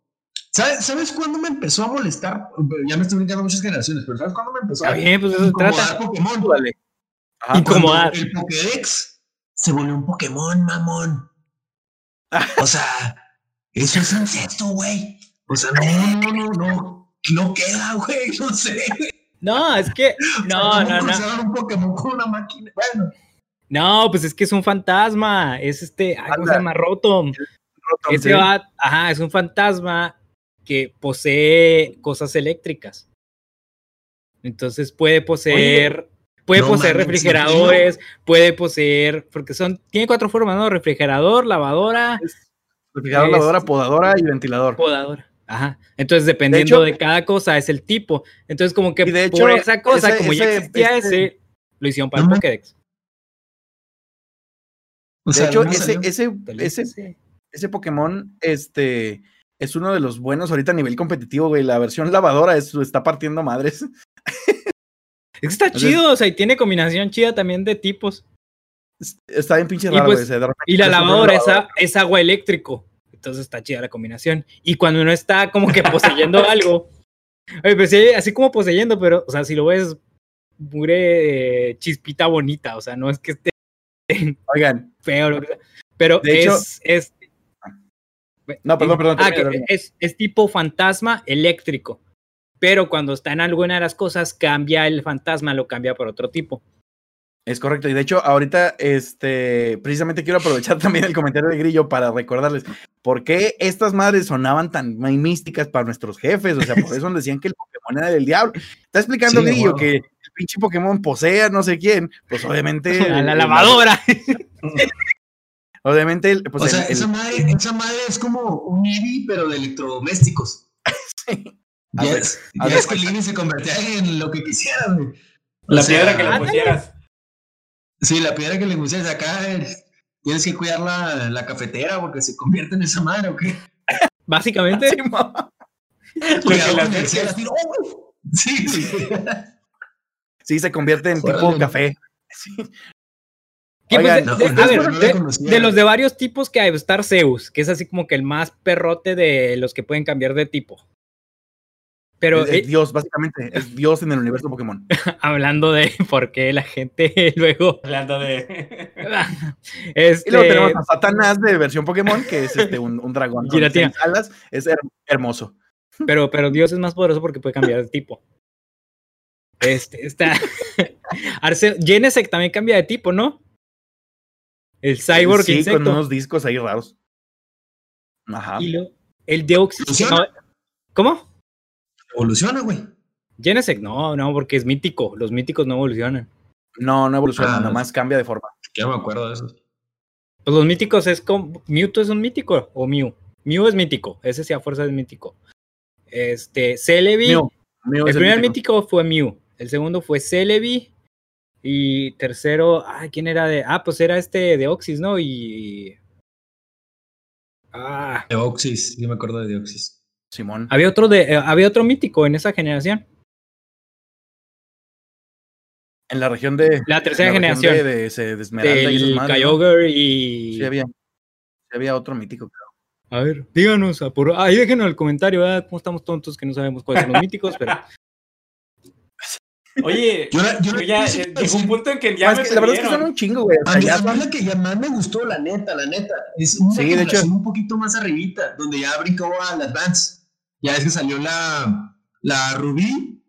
¿Sabes, ¿Sabes cuándo me empezó a molestar? Ya me estoy brincando muchas generaciones, pero ¿sabes cuándo me empezó a bien, pues eso se incomodar trata. Pokémon? Vale. Ajá. Inco- incomodar. El Pokédex se volvió un Pokémon, mamón. O sea, eso es incesto, güey. O sea, no, no, no, no. No queda, güey, no sé. No, es que, (laughs) no, ¿Cómo no, no. un Pokémon con una máquina? Bueno, No, pues es que es un fantasma. Es este, ay, ¿cómo se llama? Rotom. Rotom, Ese sí. va, ajá, es un fantasma que posee cosas eléctricas. Entonces puede poseer, puede no poseer mames, ¿en refrigeradores, puede poseer, porque son, tiene cuatro formas, ¿no? Refrigerador, lavadora, Refrigerador, es- lavadora, podadora y ventilador. podadora. Ajá. Entonces, dependiendo de, hecho- cada cosa, es el tipo. Entonces, como que por esa cosa, ese- como ya existía este- ese, lo hicieron para No el. Pokédex. o De hecho, ¿dónde ese, ese, ese, ese Pokémon, este, es uno de los buenos ahorita a nivel competitivo, güey. La versión lavadora es, está partiendo madres. (laughs) Es que está Entonces- chido, o sea, y tiene combinación chida también de tipos. Es- Está bien pinche Y raro, pues- güey. Y la lavadora es, lavador. a- es agua eléctrico. Entonces está chida la combinación. Y cuando uno está como que poseyendo (laughs) algo, oye, pues sí, así como poseyendo, pero, o sea, si lo ves, pure eh, chispita bonita, o sea, no es que esté Oigan, feo, lo que sea, pero De hecho- es, es. No, perdón, perdón, Ah, es, es tipo fantasma eléctrico. Pero cuando está en alguna de las cosas, cambia el fantasma, lo cambia por otro tipo. Es correcto, y de hecho, ahorita, este, precisamente quiero aprovechar (laughs) también el comentario de Grillo para recordarles por qué estas madres sonaban tan místicas para nuestros jefes, o sea, por eso nos decían que el Pokémon era del diablo. Está explicando Sí, Grillo wow. que el pinche Pokémon posee a no sé quién, pues obviamente. A (laughs) la lavadora. (laughs) Obviamente, pues o sea, el- esa, madre, esa madre es como un Eevee, pero de electrodomésticos. Haz Ya es, que el Eevee se convertía en lo que quisiera, güey. O La sea, piedra que le ándale. pusieras. Sí, la piedra que le acá, eh, tienes que cuidar la, la cafetera porque se convierte en esa madre, ¿o qué? Básicamente. (laughs) Lo Cuidado que así, ¡oh! Sí, sí. Sí, se convierte en tipo café. Sí. Pues, Oigan, de- no, de- no, a ver, no la de- conocía. de los de varios tipos que hay, Star Zeus, que es así como que el más perrote de los que pueden cambiar de tipo. Pero es, es eh, Dios, básicamente, es Dios en el universo Pokémon. (laughs) hablando de por qué la gente (laughs) luego. Hablando de. (laughs) Este, Y luego tenemos a Satanás de versión Pokémon, que es este, un, un dragón con alas. Es her- hermoso. pero, pero Dios es más poderoso porque puede cambiar de tipo. Este, está. Arce- Genesec también cambia de tipo, ¿no? El Cyborg sí, insecto. con unos discos ahí raros. Ajá. Y lo- el Deoxys. ¿Cómo? Evoluciona, güey. Genesec, no, no, porque es mítico. Los míticos no evolucionan. No, no evoluciona, Ah. nada más cambia de forma. Ya me acuerdo de eso. Pues los míticos es como. Mewtwo es un mítico o Mew. Mew es mítico. Ese sí a fuerza es mítico. Este, Celebi. Mew, Mew el es primer mítico. mítico fue Mew. El segundo fue Celebi. Y tercero, ah, ¿quién era de? Ah, pues era este de Oxys, ¿no? Y. Ah, Deoxys, sí me acuerdo de Deoxys. Simón. había otro de, eh, había otro mítico en esa generación. En la región de. La tercera en la región generación. De, de, de- de Esmeralda y. Kyogre y. Sí había. Sí había otro mítico, creo. A ver, díganos, por... ahí déjenos el comentario, ¿verdad? Cómo estamos tontos que no sabemos cuáles son los míticos, pero (laughs) Oye, Yo la- yo ya (laughs) eh, llegó un punto en que ya es me que la verdad es que son un chingo, güey. O sea, ya a mí son- la que ya más me gustó, la neta, la neta, es una Sí, de hecho- generación un poquito más arribita, donde ya brincó al Advance. Ya es que salió la, la Rubí,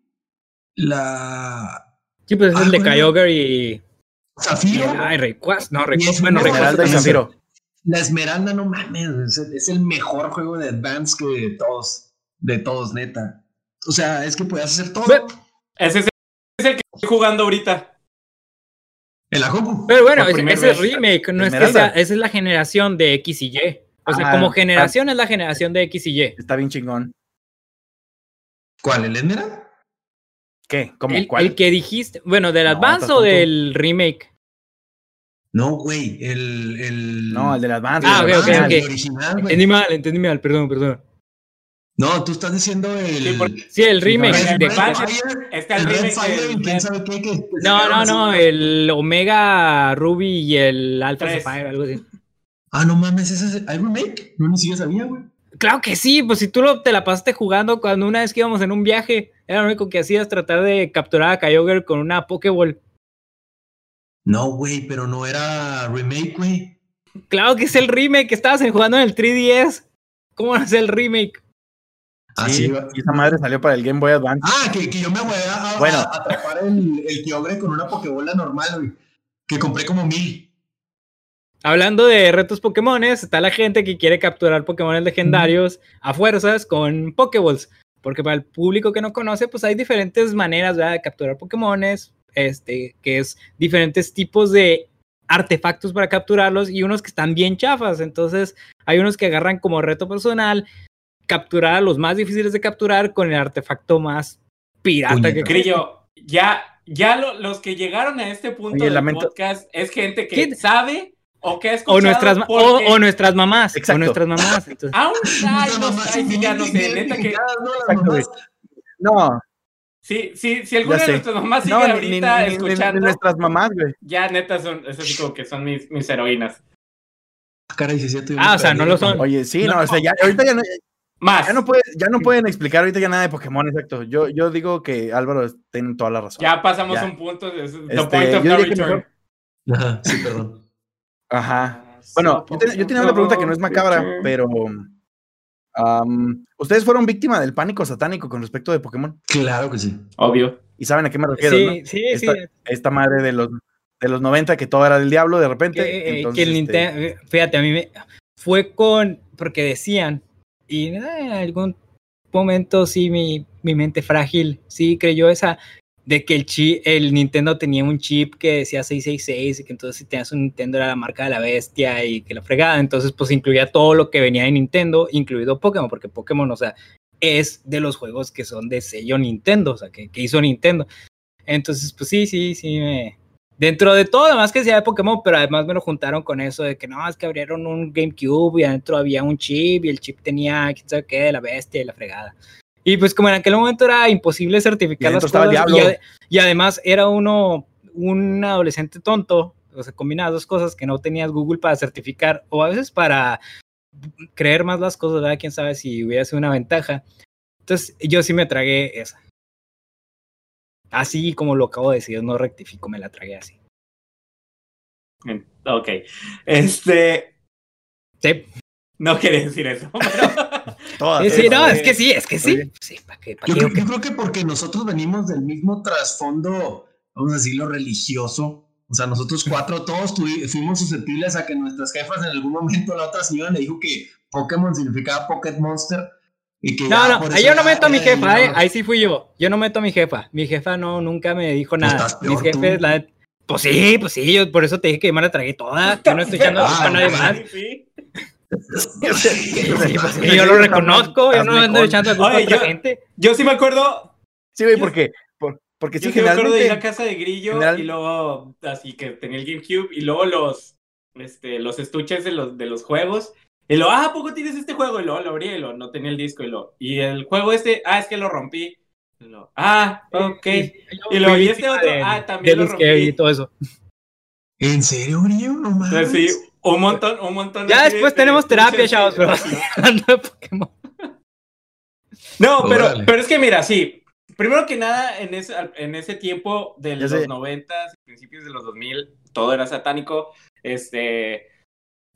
la sí, pues es Ah, el de bueno. Kyogre y. Zafiro, Ay, Rayquaza, no, es bueno, Esmeralda y. Zafiro. la Esmeralda, no mames, es, el- es el mejor juego de Advance que de todos, de todos, neta. O sea, es que puedes hacer todo. Ese es el, es el que estoy jugando ahorita. El Ajoku. Pero bueno, es- ese es vez. remake, no es que esa es la generación de X y Y. O sea, Ah, como ah. generación es la generación de X y Y. Está bien chingón. ¿Cuál? ¿El Esmeralda? ¿Qué? ¿Cómo? El, ¿Cuál? el que dijiste, bueno, ¿del No, Advance o del remake? No, güey, el, el... No, el del Advance. Ah, el ok, ok, Advance. ok. El original, güey. Entendí mal, entendí mal, perdón, perdón. No, tú estás diciendo el... Sí, porque- Sí, el remake. no, el de- Fire, Fire, está el remake quién sabe qué. que No, no, no, el Omega Ruby y el Alpha. Sapphire, algo así. Ah, no mames, ¿ese es el ¿hay remake? No, ni siquiera sabía, güey. Claro que sí, pues si tú lo- te la pasaste jugando cuando una vez que íbamos en un viaje, era lo único que hacías tratar de capturar a Kyogre con una Pokéball. No, güey, pero no era remake, güey. Claro que es el remake, que estabas en- jugando en el 3DS. ¿Cómo no es el remake? Ah, Sí, sí. va- y esa madre salió para el Game Boy Advance. Ah, que, que yo me voy a, a- Bueno. a atrapar el, el Kyogre con una Pokébola normal, güey. Que compré como mil. Hablando de retos Pokémones, está la gente que quiere capturar Pokémones legendarios a fuerzas con Pokéballs. Porque para el público que no conoce, pues hay diferentes maneras ¿verdad? de capturar Pokémones, este, que es diferentes tipos de artefactos para capturarlos y unos que están bien chafas. Entonces, hay unos que agarran como reto personal capturar a los más difíciles de capturar con el artefacto más pirata Puñeta. que. Grillo, ya, ya lo- los que llegaron a este punto Oye, del lamento- podcast es gente que sabe o que ha escuchado O nuestras, o, nuestras mamás. Exacto. O nuestras mamás. Entonces, Aún, (laughs) no, sí, ya no bien sé, neta que... identificadas, ¿no? No, Sí, sí, si alguna de nuestras mamás sigue no, ni- ahorita ni- ni- ni escuchando, nuestras mamás, güey. ya neta son, es así como que son mis, mis heroínas. Cara 17. Ah, o sea, no lo son. Oye, sí, no, No. o sea, ya, ahorita ya no, Más, ya no, puede- ya no pueden explicar ahorita ya nada de Pokémon, exacto. Yo, yo digo que Álvaro tiene toda la razón. ya pasamos Ya. un punto, de, the Este, point of no return. Ajá, sí, perdón. Ajá. Bueno, yo, te- yo tenía una pregunta que no es macabra, pero. ¿Ustedes fueron víctima del pánico satánico con respecto de Pokémon? Claro que sí. Obvio. Y saben a qué me refiero, sí, ¿no? sí, sí. Esta, esta madre de los, de los 90 que todo era del diablo de repente. que, eh, entonces, que el este, Nintendo, fíjate, a mí me fue con, porque decían, y eh, en algún momento sí mi, mi mente frágil, sí creyó esa, de que el, chip, el Nintendo tenía un chip que decía 666 y que entonces si tenías un Nintendo era la marca de la bestia y que la fregada, entonces pues incluía todo lo que venía de Nintendo, incluido Pokémon, porque Pokémon, o sea, es de los juegos que son de sello Nintendo, o sea, que, hizo Nintendo. Entonces, pues sí, sí, sí, me, Dentro de todo, además que decía de Pokémon, pero además me lo juntaron con eso de que no, es que abrieron un GameCube y adentro había un chip y el chip tenía, quién sabe qué, de la bestia y la fregada. Y pues como en aquel momento era imposible certificar Y las cosas y, además era uno, un adolescente tonto, o sea, combinadas dos cosas que no tenías Google para certificar o a veces para creer más las cosas, ¿verdad? Quién sabe si hubiera sido una ventaja. Entonces yo sí me tragué esa. Así como lo acabo de decir, no rectifico, me la tragué así. Ok. Este. Sí, No quería decir eso. (laughs) pero- (laughs) todas, Sí, sí, no, es que sí, es que sí. Oye. Sí, ¿para qué? ¿Para Yo qué? creo, ¿O qué? yo creo que porque nosotros venimos del mismo trasfondo, vamos a decirlo, religioso. O sea, nosotros cuatro, todos fuimos susceptibles a que nuestras jefas en algún momento la otra señora le dijo que Pokémon significaba Pocket Monster. Y que No, ya no, ahí yo no meto a mi jefa, eh. Ahí sí fui yo. Yo no meto a mi jefa. Mi jefa no, nunca me dijo nada. estás peor Mis jefes, tú. la Pues sí, pues sí, yo por eso te dije que yo me la tragué toda. Yo no estoy echando (laughs) culpa a nadie más. Sí, pues sí, (laughs) yo lo reconozco, yo no ando echando la culpa a Oye, otra yo- gente. Yo sí me acuerdo. Sí, güey, Yo- porque, por- porque Yo sí, sí me acuerdo de ir a generalmente. casa de Grillo general- y luego así que tenía el GameCube y luego los este los estuches de los de los juegos Y lo, ah, ¿a poco tienes este juego? Y lo, lo abrí y lo, no tenía el disco y lo, y el juego este, ah, es que lo rompí. Y lo, ah, ok. Y lo, y este otro, ah, también lo rompí. y todo eso. ¿En serio, Brillo? No mames. Entonces, sí, un montón, un montón. Ya de- después de tenemos terapia, chavos, pero (laughs) hablando de Pokémon. No, pero, Órale. pero es que mira, sí. Primero que nada, en ese, en ese tiempo de Ya los. 90 principios de los 2000, todo era satánico. Este.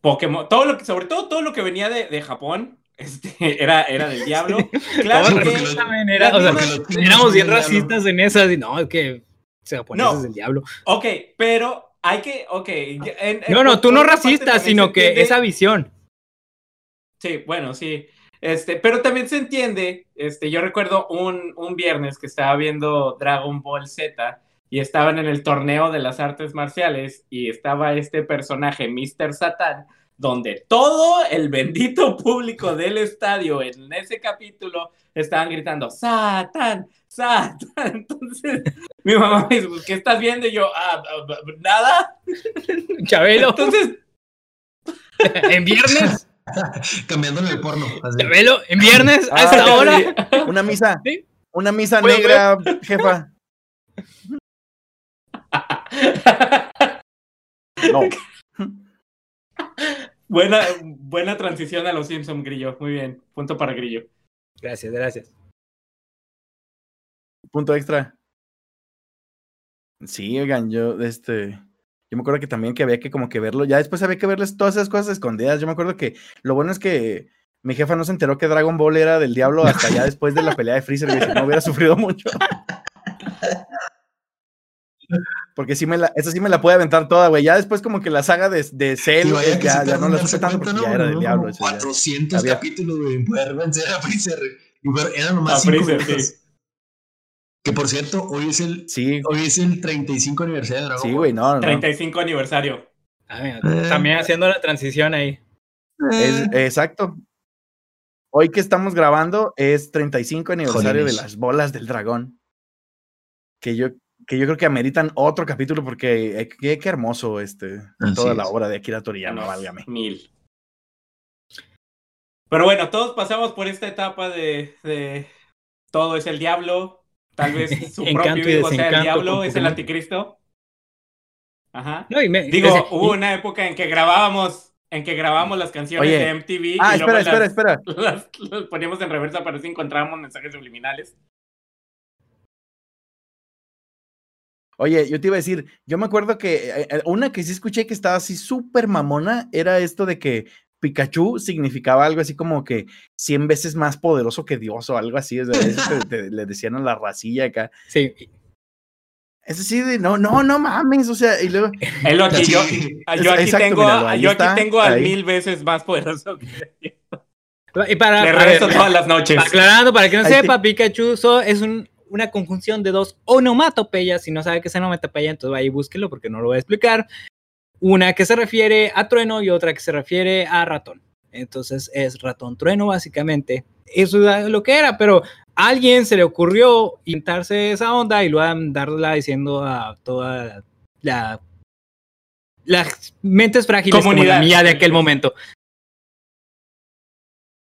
Pokémon, todo lo que, sobre todo todo lo que venía de, de Japón, (laughs) este, era, era del diablo. (laughs) Claro que. era, o sea, los éramos bien racistas en esas y no, es que se japoneses No. del diablo. Ok, pero hay que. Ok. en- No, no, tú no también sino que entiende- esa visión. Sí, bueno, sí. Este, pero también se entiende, este, yo recuerdo un, un viernes que estaba viendo Dragon Ball Z y estaban en el torneo de las artes marciales y estaba este personaje, Mr. Satan, donde todo el bendito (laughs) público del estadio en ese capítulo estaban gritando, Satan, Satan. (laughs) Entonces, mi mamá me dice, "Pues, ¿qué estás viendo? Y yo, ah, ah, ah, nada. Chabelo, Entonces, (laughs) en viernes, (laughs) Cambiándole el porno. así. Chabelo, en viernes, a Ah, esta hora. Una misa. Sí. Una misa ¿Puedo negra, jefa. No. buena, buena transición a los Simpson, Grillo. Muy bien, punto para Grillo. Gracias, gracias. Punto extra. Sí, oigan, yo, este, yo me acuerdo que también que había que como que verlo, ya después había que verles todas esas cosas escondidas. Yo me acuerdo que lo bueno es que mi jefa no se enteró que Dragon Ball era del diablo hasta ya después de la pelea de Freezer, que si no hubiera sufrido mucho. Porque sí me la, esa sí me la puede aventar toda, güey. Ya después como que la saga de, de Cell, Y eh, ya, se ya no la supe tanto porque ya ¿no? era del diablo. eso ya. 400 Había- capítulos, güey, poder vencer a Freezer. Y eran A nomás 5 Freezer, minutos. sí. Que por cierto, hoy es el, Sí, hoy es el 35 aniversario de Dragon sí, Ball. güey, no, no. no. 35 aniversario. Ah, mira, Eh. También haciendo la transición ahí. Es- Eh, exacto. Hoy que estamos grabando es 35 aniversario de Jolines. las bolas del dragón. Que yo, que yo creo que ameritan otro capítulo porque eh, qué, qué hermoso este, Así toda la es. obra de Akira Toriyama, válgame. Mil. Pero bueno, todos pasamos por esta etapa de, de todo es el diablo. Tal vez (laughs) su propio hijo sea el diablo, es el anticristo. Ajá. No, y me- Digo, ese- hubo una época en que grabábamos, en que grabábamos las canciones Oye. de MTV Ah, y luego espera, las, espera, espera. (laughs) las- las poníamos en reversa para ver si encontrábamos mensajes subliminales. Oye, yo te iba a decir, yo me acuerdo que eh, eh, una que sí escuché que estaba así súper mamona era esto de que Pikachu significaba algo así como que 100 veces más poderoso que Dios o algo así. o sea, eso te- (laughs) te- le decían a la racilla acá. sí, Es así de, no, no, no mames, o sea, y luego, (laughs) (laughs) Es lo que Así- yo, yo aquí Exacto, tengo, míralo, a- ahí yo aquí está, tengo al ahí. mil veces más poderoso que y para, Le rezo todas las noches. aclarando, para que no Ahí te- sepa, Pikachu so- es un- una conjunción de dos onomatopeyas. Si no sabe qué es onomatopeya, entonces vaya y búsquelo porque no lo voy a explicar. Una que se refiere a trueno y otra que se refiere a ratón. Entonces es ratón trueno, básicamente. Eso es lo que era, pero a alguien se le ocurrió inventarse esa onda y luego andarla diciendo a toda la. Las mentes frágiles como Comunidad. la mía de aquel momento.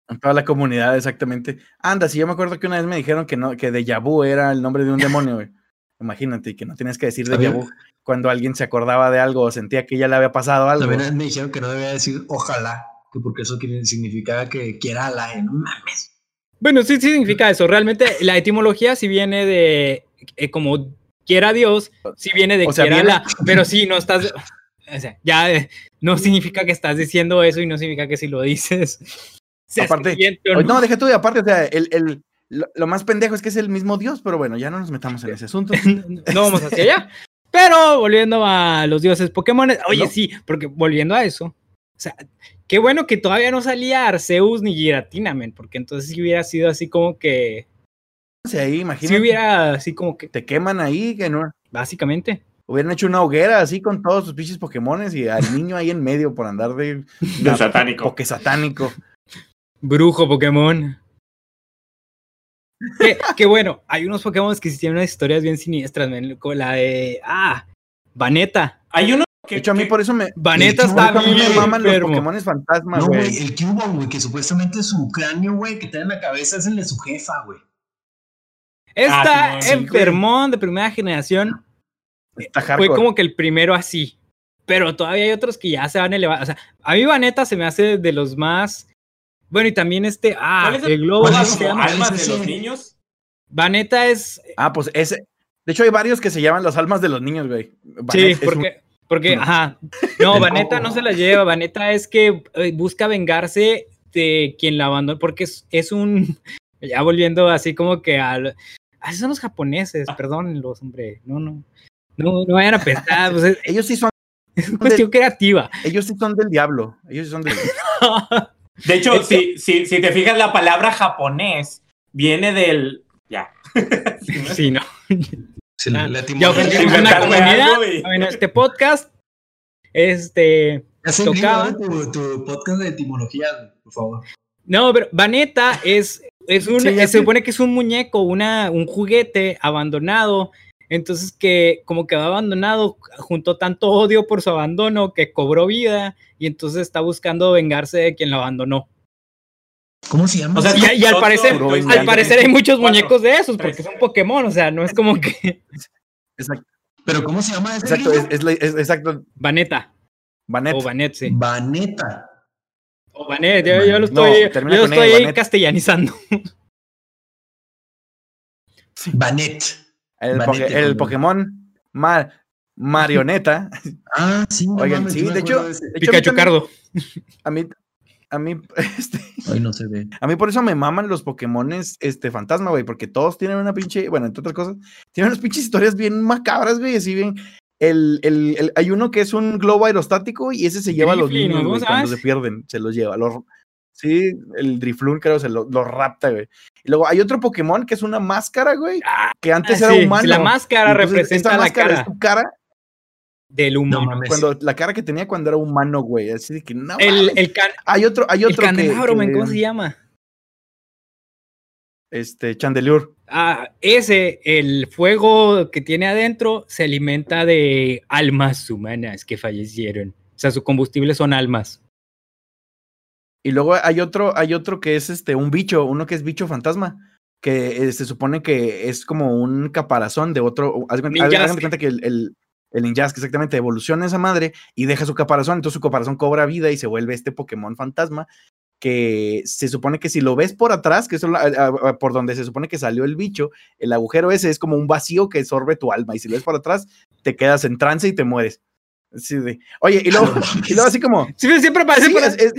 en toda la comunidad, exactamente. Anda, sí, yo me acuerdo que una vez me dijeron que no, que Deja Vu era el nombre de un demonio, güey. (laughs) Imagínate, y que no tienes que decir También- Vu cuando alguien se acordaba de algo o sentía que ya le había pasado algo. También me dijeron que no debía decir ojalá, que porque eso quiere- significaba que quiera la no mames. Bueno, sí significa eso. Realmente la etimología sí viene de eh, como quiera Dios, sí viene de O sea, quiera viene- la, pero sí no estás, o sea, ya eh, no significa que estás diciendo eso y no significa que si lo dices. Aparte, no. No, deja tú, y aparte, o sea, el, el- lo, lo más pendejo es que es el mismo Dios, pero bueno, ya no nos metamos en ese asunto. (laughs) no vamos hacia allá. Pero volviendo a los dioses Pokémon, oye, No. sí, porque volviendo a eso, o sea, qué bueno que todavía no salía Arceus ni Giratina, men, porque entonces sí hubiera sido así como que, ahí, si imagínate, hubiera así como que, te queman ahí, que no, básicamente. hubieran hecho una hoguera así con todos sus pinches Pokémones y al niño ahí en medio por andar de, (laughs) De satánico. Poké satánico. Brujo Pokémon. Que, que bueno, hay unos Pokémon que sí tienen unas historias bien siniestras, como la de. Ah, Vaneta. Hay uno De hecho, a mí por eso me. Vaneta está Cubone a mí bien me maman los enfermo. Pokémon fantasma, No, güey. el Cubone, güey, que supuestamente su cráneo, güey, que trae en la cabeza es el de su jefa, güey. Está Ah, sí, no, sí, enfermón de primera generación. Está Fue como que el primero así. Pero todavía hay otros que ya se van a elevar. O sea, a mí Vaneta se me hace de los más. Bueno, y también este. Ah, ¿Cuál es el- el globo. cuál ¿cómo es se el- llama? cuál almas es de los niños. Vaneta es. Ah, pues ese. De hecho, hay varios que se llaman las almas de los niños, güey. Sí, un- porque. Porque, uno. ajá. No, (laughs) Vaneta no se la lleva. Vaneta es que eh, busca vengarse de quien la abandonó. Porque es, es un. (laughs) Ya volviendo así como que al. Ah, son los japoneses, perdónenlos, hombre. No, no. No, no vayan a pensar. Pues es, (laughs) Ellos sí son, es cuestión creativa. ellos sí son del diablo. Ellos sí son del De hecho, Esto- si, si, si te fijas, la palabra japonés viene del. Ya. (laughs) Sí, no. Sí, la, Ah, la Ya una comunidad y- en este podcast. Este. Ya sé, tocaba. ¿eh? tu, tu podcast de etimología, por favor. No, pero Vaneta es, es un. Sí, se supone que es un muñeco, una, un juguete abandonado. Entonces, que como quedó abandonado, juntó tanto odio por su abandono que cobró vida y entonces está buscando vengarse de quien lo abandonó. ¿Cómo se llama? O sea, Y, y al parecer, al parecer hay muchos Cuatro, muñecos de esos porque tres. son Pokémon, o sea, no es como que (laughs) Exacto, ¿Pero cómo se llama ese exacto, es, es la- es- exacto. Vaneta Vanet. o Vanet, sí. Vaneta. O Vanet, yo, yo lo No, estoy, termina yo lo E, estoy castellanizando. Vanet. El, poke- el Pokémon ma- marioneta. (laughs) Ah, sí, no Oigan, mames, sí, de hecho, de Pikachu también- Cardo. A mí, a mí, (laughs) este, Ay, no se ve. a mí por eso me maman los Pokémones, este, fantasma, güey, porque todos tienen una pinche, bueno, entre otras cosas, tienen unas pinches historias bien macabras, güey, así bien. El, el, el- hay uno que es un globo aerostático y ese se lleva a los niños, ¿Cómo cuando se pierden, se los lleva. Los, sí, el Drifloon creo, se lo, lo rapta, güey. Y luego hay otro Pokémon que es una máscara, güey, que antes Ah, era humano. La máscara Entonces, representa esta la máscara cara es tu cara del No humano. cuando la cara que tenía cuando era humano, güey. Así de que no. el, el, can- hay otro, hay el otro que- men, que, ¿cómo se llama? Este, Chandelure. Ah, ese, el fuego que tiene adentro, se alimenta de almas humanas que fallecieron. O sea, su combustible son almas. Y luego hay otro, hay otro que es este, un bicho, uno que es bicho fantasma, que eh, se supone que es como un caparazón de otro. Haz cuenta, que el, el, el Ninjask exactamente evoluciona esa madre y deja su caparazón, entonces su caparazón cobra vida y se vuelve este Pokémon fantasma. Que se supone que si lo ves por atrás, que es por donde se supone que salió el bicho, el agujero ese es como un vacío que absorbe tu alma. Y si lo ves por atrás, te quedas en trance y te mueres. Así de, Oye, y luego, (laughs) y luego así como, Sí, siempre parece Sí, por- es- es-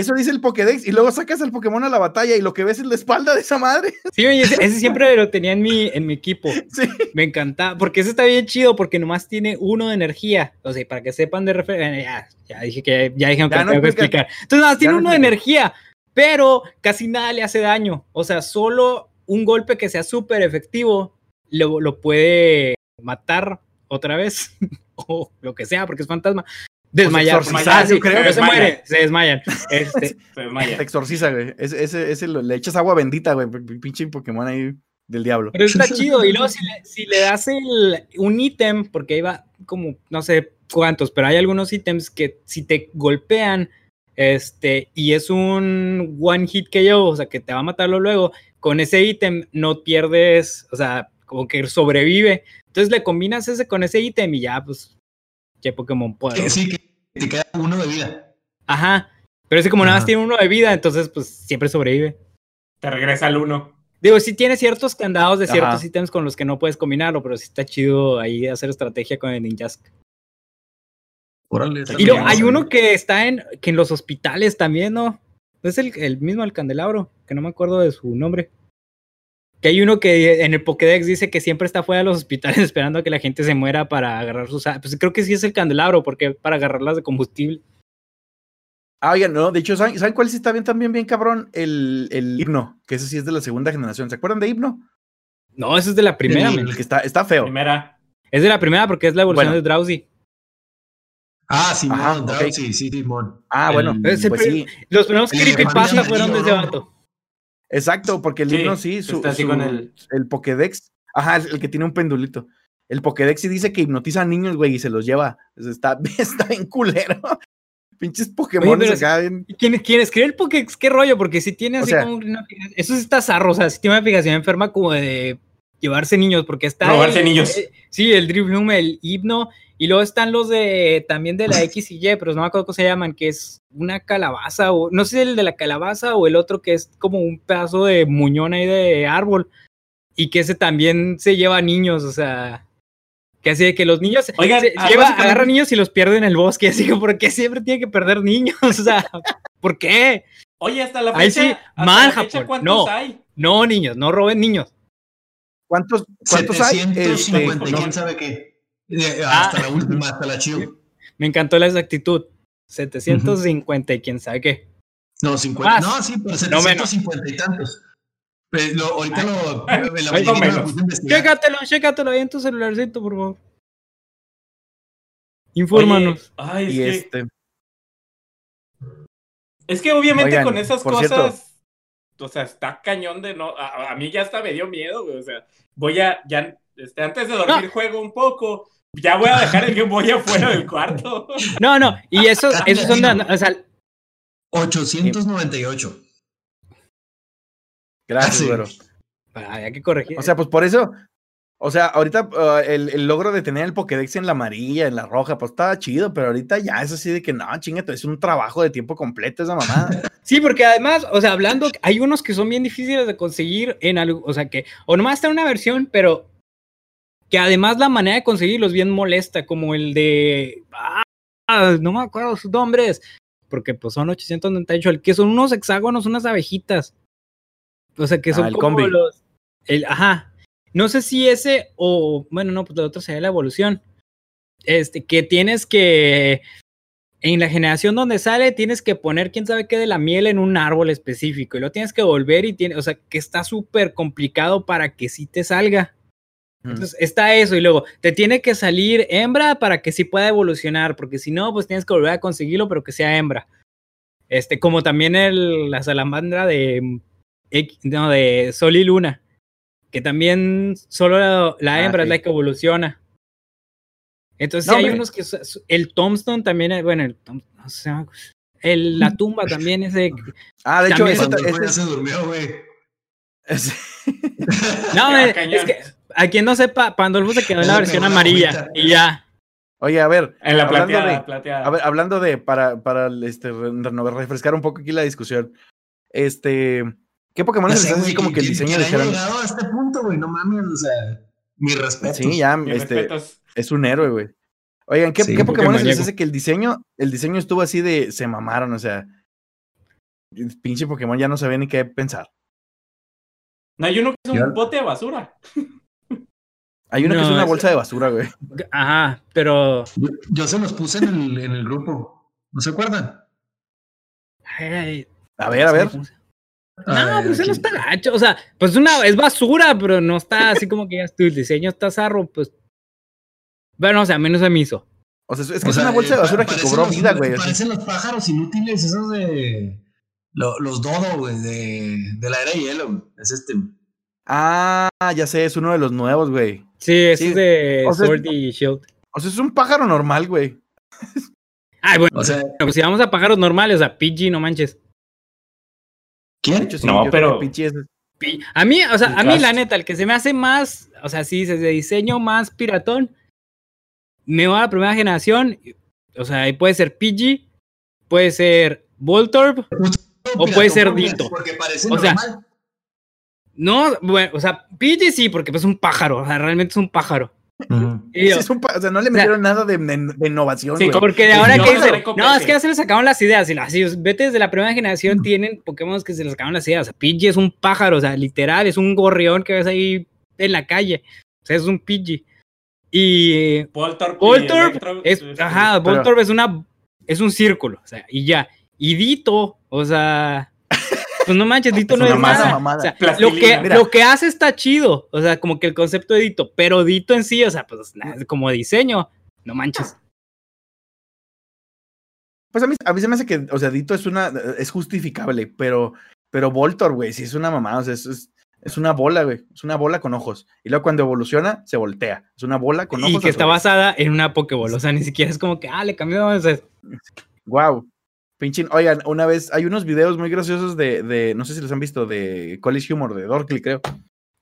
eso dice el Pokédex y luego sacas al Pokémon a la batalla y lo que ves es la espalda de esa madre. (laughs) Sí, oye, ese, ese siempre lo tenía en mi, en mi equipo. Sí. Me encanta, porque ese está bien chido, porque nomás tiene uno de energía. O sea, para que sepan de referencia, ya, ya dije que ya dijeron que no tengo que explica. explicar. Entonces, nomás tiene no uno de energía, pero casi nada le hace daño. O sea, solo un golpe que sea súper efectivo lo, lo puede matar otra vez, (laughs) o lo que sea, porque es fantasma. Desmayar. exorcizar, Ah, sí, yo creo. pero se muere, se desmayan. Este, (laughs) Se desmaya. Te exorciza, güey. Ese, ese, ese lo- le echas agua bendita, güey. Pinche Pokémon ahí del diablo. Pero está (laughs) chido. Y luego si le, si le das el, un ítem, porque ahí va como, no sé cuántos, pero hay algunos ítems que si te golpean, este, y es un one hit que yo, o sea, que te va a matarlo luego, con ese ítem no pierdes, o sea, como que sobrevive. Entonces le combinas ese con ese ítem y ya, pues, qué Pokémon Que poderoso. sí, que te queda uno de vida. Ajá. Pero ese como nada más tiene uno de vida, entonces pues siempre sobrevive. Te regresa al uno. Digo, sí tiene ciertos candados de ciertos Ajá. ítems con los que no puedes combinarlo, pero sí está chido ahí hacer estrategia con el Ninjask. Órale. Y luego hay ¿no? uno que está en, que en los hospitales también, ¿no? Es el, el mismo, el candelabro, que no me acuerdo de su nombre. Que hay uno que en el Pokédex dice que siempre está fuera de los hospitales (laughs) esperando a que la gente se muera para agarrar sus... Pues creo que sí es el candelabro, porque para agarrarlas de combustible. Ah, oigan, no, de hecho, ¿saben, ¿saben cuál sí está bien también bien cabrón? El, el himno, que ese sí es de la segunda generación. ¿Se acuerdan de himno? No, ese es de la primera, El- men. El que está, está feo. Primera. Es de la primera porque es la evolución Bueno. de Drowsy. Ah, Simón, Ajá, ok. Drowsy, sí, Simón. Ah, El- bueno, pues sí. Los primeros creepypasta fueron de ese. Exacto, porque el Sí, himno sí, su, está así su- con el- el Pokédex. Ajá, el, el que tiene un pendulito. el Pokédex sí dice que hipnotiza a niños, güey, y se los lleva. O está, (laughs) está bien culero. Pinches Pokémon acá bien. ¿Y ¿Quién, quién escribe el Pokédex? ¿Qué rollo? Porque si tiene O así sea- como una Eso sí está zarro, o sea, sí tiene una fijación enferma como de llevarse niños, porque está. Robarse el- niños. sí, el Drifloom, el Hipno, y luego están los de también de la X y Y, pero no me acuerdo cómo se llaman, que es una calabaza, o no sé el de la calabaza o el otro que es como un pedazo de muñón ahí de árbol, y que ese también se lleva niños, o sea. Que así de que los niños Oigan, se lleva, básicamente- agarra niños y los pierde en el bosque. (laughs) Así que, ¿por qué siempre tiene que perder niños? O sea, ¿por qué? Oye, hasta la fecha. Ahí sí, hasta mal, la fecha, Japón. ¿Cuántos No. hay? No, niños, no roben niños. ¿Cuántos, cuántos hay? 750, Este, quién sabe qué. Eh, Ah. Hasta la última, hasta la chido. (laughs) Me encantó la exactitud. 750 y quién sabe qué. No, 50. Más. No, sí, pero No menos. 750 y tantos. Pero lo- ahorita lo. Ay, en la ay, no. Chécatelo, chécatelo ahí en tu celularcito, por favor. Infórmanos. Oye, ay, es, y que, este, es que obviamente Oigan, con esas cosas. cierto. O sea, está cañón de no. A, a mí ya hasta me dio miedo, güey. O sea, voy a. Ya, este, antes de dormir, No. juego un poco. Ya voy a dejar el Game Boy afuera del cuarto. (laughs) No, no, y eso, esos son de, o sea, 898. gracias, Sí. güero. hay que corregir. O sea, pues por eso, o sea, ahorita uh, el, el logro de tener el Pokédex en la amarilla, en la roja, pues estaba chido, pero ahorita ya es así de que no, chingate, es un trabajo de tiempo completo esa mamada. (laughs) Sí, porque además, o sea, hablando, hay unos que son bien difíciles de conseguir en algo, o sea, que, o nomás está en una versión, pero que además la manera de conseguirlos bien molesta, como el de, ah, no me acuerdo sus nombres, porque pues son 898, el que son unos hexágonos, unas abejitas. O sea, que Ah, son el como combi. los, el, ajá, no sé si ese o, bueno, no, pues el otro sería la evolución. Este, que tienes que, en la generación donde sale, tienes que poner quién sabe qué de la miel en un árbol específico y lo tienes que volver y tiene, o sea, que está súper complicado para que sí te salga. Entonces está eso y luego te tiene que salir hembra para que sí pueda evolucionar, porque si no, pues tienes que volver a conseguirlo, pero que sea hembra. Este, como también el, la salamandra de, mm, no, de Sol y Luna, que también solo la, la Ah, hembra es la que evoluciona. Entonces No, sí hay hombre. unos que el Tombstone también, es- bueno, el, Tom- no sé, el- la tumba también es de Ah, de hecho, ya se durmió, güey. No, (laughs) cañón. es que a quien no sepa, Pandolfo se quedó en la versión amarilla y ya. Oye, a ver, En la hablando plateada, de, plateada. a ver, hablando de, para, para este, refrescar un poco aquí la discusión, este, ¿qué Pokémon se sé, les hace así como que el diseño dijeron, llegado a este punto, güey, no mames, o sea, mi respeto. sí, ya, Mis este, respetos. es un héroe, güey. Oigan, ¿qué, Sí, ¿qué Pokémon se les hace que el diseño, el diseño estuvo así de, se mamaron, o sea, pinche Pokémon ya no sabía ni qué pensar. No hay uno que es Ya. un bote de basura. (laughs) Hay uno que es una bolsa de basura, güey. Ajá, pero Yo, yo se los puse en el, en el grupo. ¿No se acuerdan? ay, A ver, a ver. ¿cómo se- A No, pues eso no está gacho. O sea, pues una, es basura, pero no está así como que ya tu diseño está zarro, pues. Bueno, o sea, a mí no se me hizo. O sea, es que O es sea, una bolsa de eh, basura pa- que cobró vida, güey. Parecen los pájaros inútiles, esos de. Lo- los dodo, güey, de, de la era de hielo. güey. Es este. Ah, ya sé, es uno de los nuevos, güey. Sí, es de o sea, Sword y Shield. O sea, es un pájaro normal, güey. Ay, bueno, O sea, pues si vamos a pájaros normales, o sea, PG, no manches. ¿quién? hecho, sí, No, pero- Pichi es- A mí, o sea, a mí la neta, el que se me hace más, o sea, sí, de diseño más piratón, me va a la primera generación, o sea, ahí puede ser PG, puede ser Voltorb, O puede ser Dito. Porque parece O sea, no, bueno, o sea, PG sí, porque pues, es un pájaro, o sea, realmente es un pájaro. Y yo- Sí, es un o sea, no le sea, metieron nada de, de- de innovación, Sí, Porque de ahora no, que no, dicen, no, es que ya se les sacaron las ideas. Y así, vete desde la primera generación, tienen Pokémon que se les sacaron las ideas. O sea, Pidgey es un pájaro, o sea, literal, es un gorrión que ves ahí en la calle. O sea, es un Pidgey. Y Voltorb. Voltorb es, ajá, Voltorb es una, es un círculo, o sea, y ya. Y Dito, o sea, pues no manches, Dito Es no una es masa nada. mamada. O sea, lo que, Mira. lo que hace está chido, o sea, como que el concepto de Dito, pero Dito en sí, o sea, pues nada, como diseño, no manches. Pues a mí, a mí se me hace que, o sea, Dito es una, es justificable, pero, pero Voltor, güey, sí es una mamada, o sea, es, es, Es una bola, güey. Es una bola con ojos. Y luego cuando evoluciona, se voltea. Es una bola con ojos. Y que está basada en una Pokéball. O sea, ni siquiera es como que, ah, le cambió. o sea, Wow. Pinche, oigan, una vez hay unos videos muy graciosos de, de no sé si los han visto, de College Humor, de Dorkly, creo,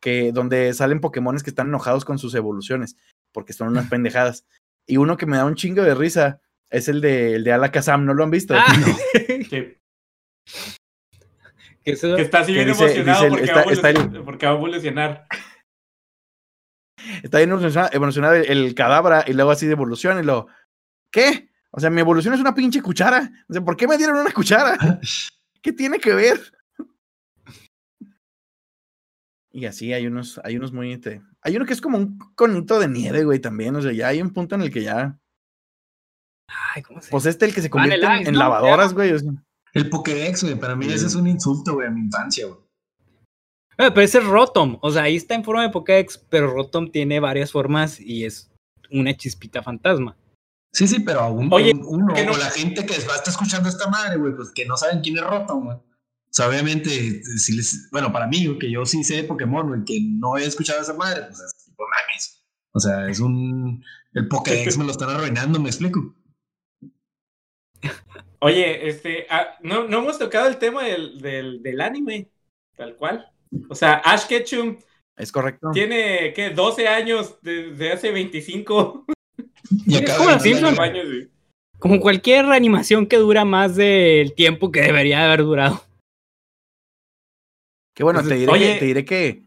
que donde salen Pokémones que están enojados con sus evoluciones, porque son unas (laughs) pendejadas. Y uno que me da un chingo de risa es el de, el de Alakazam, ¿no lo han visto? ah, (laughs) Que, que eso- que está así bien dice- emocionado dice el- porque, está- va está el- porque va a evolucionar. Está bien evoluciona- evolucionado el, el cadabra y luego así de evolución y lo, ¿qué? O sea, mi evolución es una pinche cuchara. O sea, ¿por qué me dieron una cuchara? ¿Qué tiene que ver? Y así hay unos, hay unos muy, hay uno que es como un conito de nieve, güey, también. O sea, ya hay un punto en el que ya, Ay, ¿cómo se pues este el que se convierte en, Vanilla Ice, en ¿no? lavadoras, güey. o sea. El Pokédex, güey, para mí Sí. ese es un insulto, güey, a mi infancia, güey. Ah, pero ese es Rotom. O sea, ahí está en forma de Pokédex, pero Rotom tiene varias formas y es una chispita fantasma. Sí, sí, pero aún Oye, un- uno, ¿qué no- o la gente que va a estar escuchando esta madre, güey, pues que no saben quién es Rotom, güey. O sea, obviamente, si les, bueno, para mí, que yo sí sé de Pokémon, güey, que no he escuchado esa madre, pues es tipo mames. O sea, es un. El Pokédex me lo están arruinando, ¿me explico? Oye, este, ah, no, no hemos tocado el tema del, del, del anime, tal cual. O sea, Ash Ketchum Es correcto. tiene, ¿qué? 12 años desde hace 25 (laughs) Y Es acaba como años. cualquier animación que dura más del tiempo que debería de haber durado. Que bueno, te diré, Oye. que, te diré que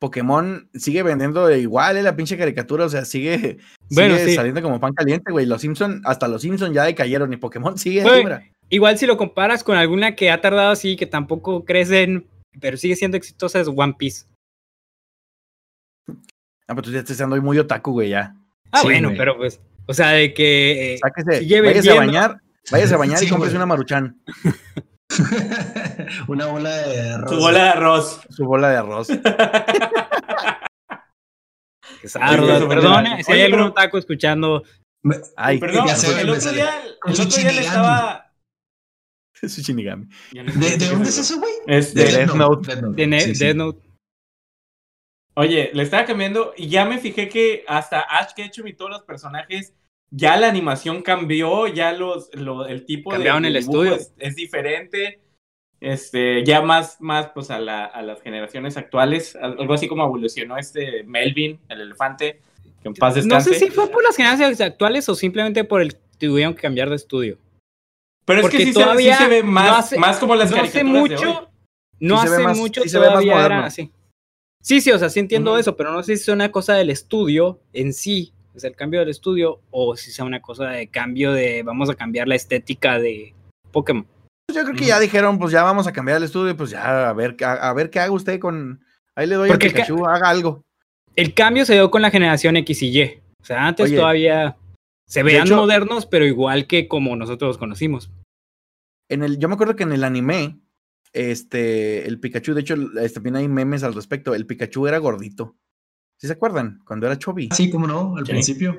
Pokémon sigue vendiendo igual, eh, la pinche caricatura, o sea, sigue, Bueno, sigue sí. saliendo como pan caliente, güey. Los Simpson, hasta los Simpson ya decayeron y Pokémon sigue Güey. Igual si lo comparas con alguna que ha tardado así, que tampoco crecen, pero sigue siendo exitosa, es One Piece. Ah, pero tú ya estás siendo muy otaku, güey, ya. Ah, Sí, bueno, güey. pero pues, o sea, de que... eh, Sáquese, sigue váyase a bañar, váyase a bañar Sí, y cómprese una maruchan, (laughs) Una bola de arroz. Su bola de arroz. su bola de arroz. (laughs) que sardo, perdona, da- si hay algún otaco escuchando, Ay, Perdón, ya el otro día, el otro día le estaba. (laughs) su Shinigami. ¿De, de dónde es eso. güey? Este, De Death Note. Death Note. de. Death Note. Oye, le estaba cambiando y ya me fijé que hasta Ash Ketchum y todos los personajes, ya la animación cambió, ya los, lo- el tipo Cambiaron de el estudio. Es, es diferente. Este, ya más, más pues a, la- a las generaciones actuales, algo así como evolucionó este Melvin, el elefante, que en paz No descanse. sé si fue por las generaciones actuales o simplemente por el tuvieron que cambiar de estudio. Pero es porque que sí, se- sí todavía se, ve más, no hace- más como las no hace caricaturas de hoy. mucho, no Sí se ve hace más- mucho sí se ve más era moderno. así. Sí, sí, o sea, sí entiendo eso, pero no sé si es una cosa del estudio en sí, es el cambio del estudio, o si sea una cosa de cambio de vamos a cambiar la estética de Pokémon. Pues yo creo que ya dijeron, pues ya vamos a cambiar el estudio, pues ya a ver, a, a ver qué haga usted con. Ahí le doy Porque a Pikachu, haga algo. El cambio se dio con la generación X y Y. O sea, antes Oye, todavía se veían hecho- modernos, pero igual que como nosotros los conocimos. En el, yo me acuerdo que en el anime, este, el Pikachu, de hecho, este, también hay memes al respecto. El Pikachu era gordito. ¿Sí se acuerdan? Cuando era chubby. Sí, cómo no, al Sí. principio.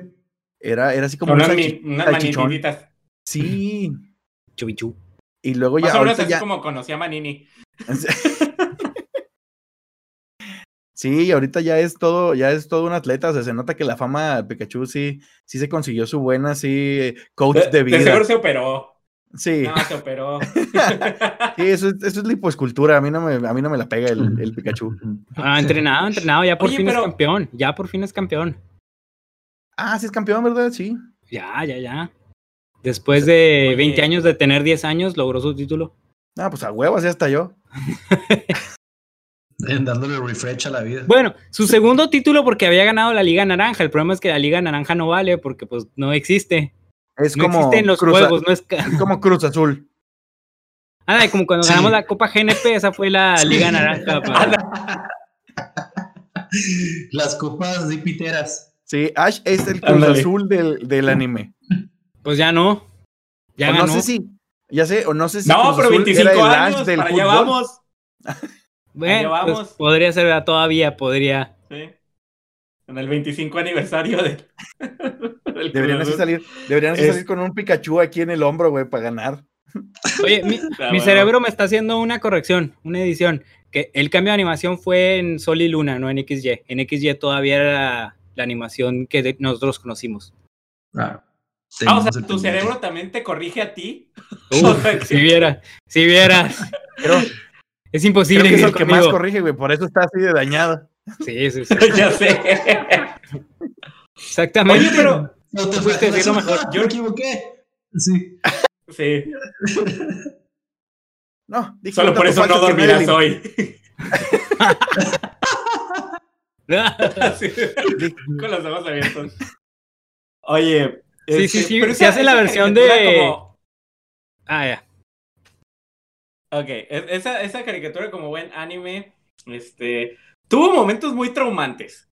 Era, era así como Con un. Sí. Chubichu. Y luego ya, Más o menos así ya. como conocía a Manini. (laughs) Sí, ahorita ya es todo, ya es todo un atleta. O sea, se nota que la fama de Pikachu sí, sí se consiguió su buena, sí, coach De, de de vida. seguro se operó. Sí. No, se operó. (laughs) Sí, eso es, eso es lipoescultura. A mí no me, a mí no me la pega el, el Pikachu. Ah, entrenado, entrenado, ya por Oye, fin pero- es campeón. Ya por fin es campeón. Ah, sí es campeón, ¿verdad? Sí. Ya, ya, ya. Después de Oye. 20 años de tener 10 años, logró su título. Ah, pues a huevos, ya hasta yo. (laughs) Dándole refresh a la vida. Bueno, su segundo título porque había ganado la Liga Naranja. El problema es que la Liga Naranja no vale porque pues no existe. Es No como existe en los Cruz, juegos, no es... como Cruz Azul. (laughs) Ah, como cuando Sí. ganamos la Copa GNP, esa fue la Liga Naranja. (laughs) para- Las copas de piteras. Sí, Ash es el Cruz. Azul del, del anime. Pues ya no. Ya o no sé si, ya sé, o no sé si No, Cruz pero Azul 25 era el Ash años, del para allá fútbol. vamos. (laughs) Bueno, Allá pues, podría ser, ¿verdad? todavía podría. Sí. En el 25 aniversario de, Deberían así salir, deberían así Es- salir con un Pikachu aquí en el hombro, güey, para ganar. Oye, mi, (laughs) Ah, mi bueno. cerebro me está haciendo una corrección, una edición. que el cambio de animación fue en Sol y Luna, no en XY. En XY todavía era la animación que de- nosotros conocimos. Claro. Ah, o sea, tu cerebro también te corrige a ti. Uf, (laughs) si vieras, si vieras. Creo, Es creo imposible que es el que más corrige, güey. Por eso está así de dañado. Sí, sí, sí. (laughs) ya sé. Exactamente. Oye, pero. No te Fuiste a decirlo mejor. Yo (laughs) me equivoqué. Sí. Sí, (laughs) No, dije solo por eso no dormirás hoy. (laughs) Sí, Con los ojos abiertos. Oye. Sí, este, sí, sí, pero se hace la versión de- como- ah, ya. Ok, es- esa, esa caricatura como buen anime, este, tuvo momentos muy traumantes.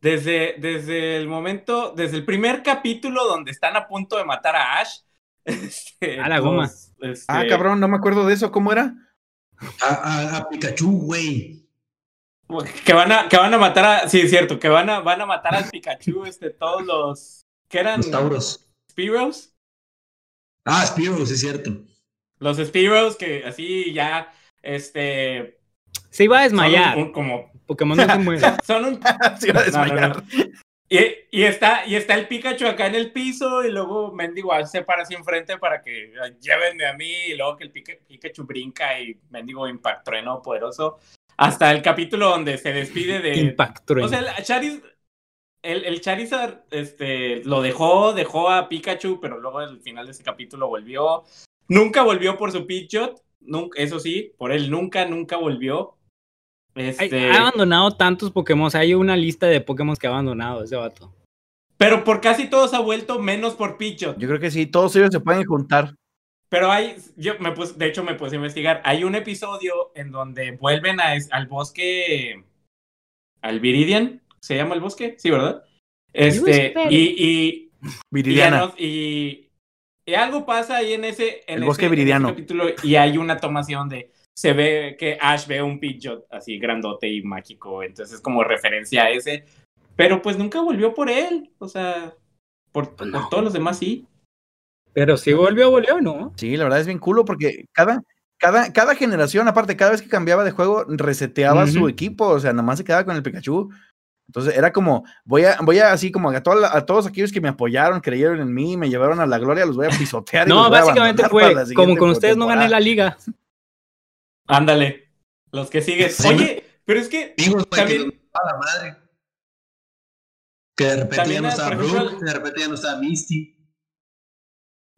Desde, desde el momento, desde el primer capítulo donde están a punto de matar a Ash. (laughs) este, A la goma. este, Ah, cabrón, no me acuerdo de eso. ¿Cómo era? A, a- a Pikachu, güey. Que van a, que van a matar a, sí, es cierto, que van a, van a matar al Pikachu, este, todos los, que eran Los Tauros. Spearows. Ah, Spearow, sí es cierto. Los Spearows que así ya, este, Se iba a desmayar. un- un- como, Pokémon no se muere. son un (laughs) Se iba a No, no, desmayar. Y, y está, y está el Pikachu acá en el piso y luego Mendigo se para así enfrente para que "Ay, llévenme a mí y luego que el Pika- Pikachu brinca y Mendigo Impact Trueno poderoso. Hasta el capítulo donde se despide de... Impact Trueno. O sea, el Chariz... El, el Charizard este, lo dejó, dejó a Pikachu, pero luego al final de ese capítulo volvió. Nunca volvió por su Pidgeot, nunca, eso sí, por él nunca, nunca volvió. Este, Ha abandonado tantos Pokémon. Hay una lista de Pokémon que ha abandonado ese vato. Pero por casi todos ha vuelto, menos por Pidgeot. Yo creo que sí, todos ellos se pueden juntar. Pero hay, yo me puse, de hecho me puse a investigar, hay un episodio en donde vuelven a, es- al bosque, al Viridian, ¿se llama el bosque? Sí, ¿verdad? Este, y, y, Viridiana. y, y algo pasa ahí en ese, en El ese- bosque en ese viridiano. capítulo y hay una tomación de, se ve que Ash ve un Pidgeot así grandote y mágico, entonces es como referencia a ese, pero pues nunca volvió por él, o sea, por, Pues por no. todos los demás sí. Pero si volvió, volvió, ¿no? Sí, la verdad es bien culo porque cada, cada, cada generación, aparte, cada vez que cambiaba de juego, reseteaba su equipo, o sea, nada más se quedaba con el Pikachu. Entonces era como, voy a, voy a así como a, a todos aquellos que me apoyaron, creyeron en mí, me llevaron a la gloria, los voy a pisotear. y No, los voy a básicamente fue como con ustedes no gané la liga. (laughs) Ándale, los que siguen. Sí. Oye, pero es que Amigos, güey, También- que a la madre. Que de repente También, ya no por estaba ejemplo, Brooke, de repente ya no estaba Misty.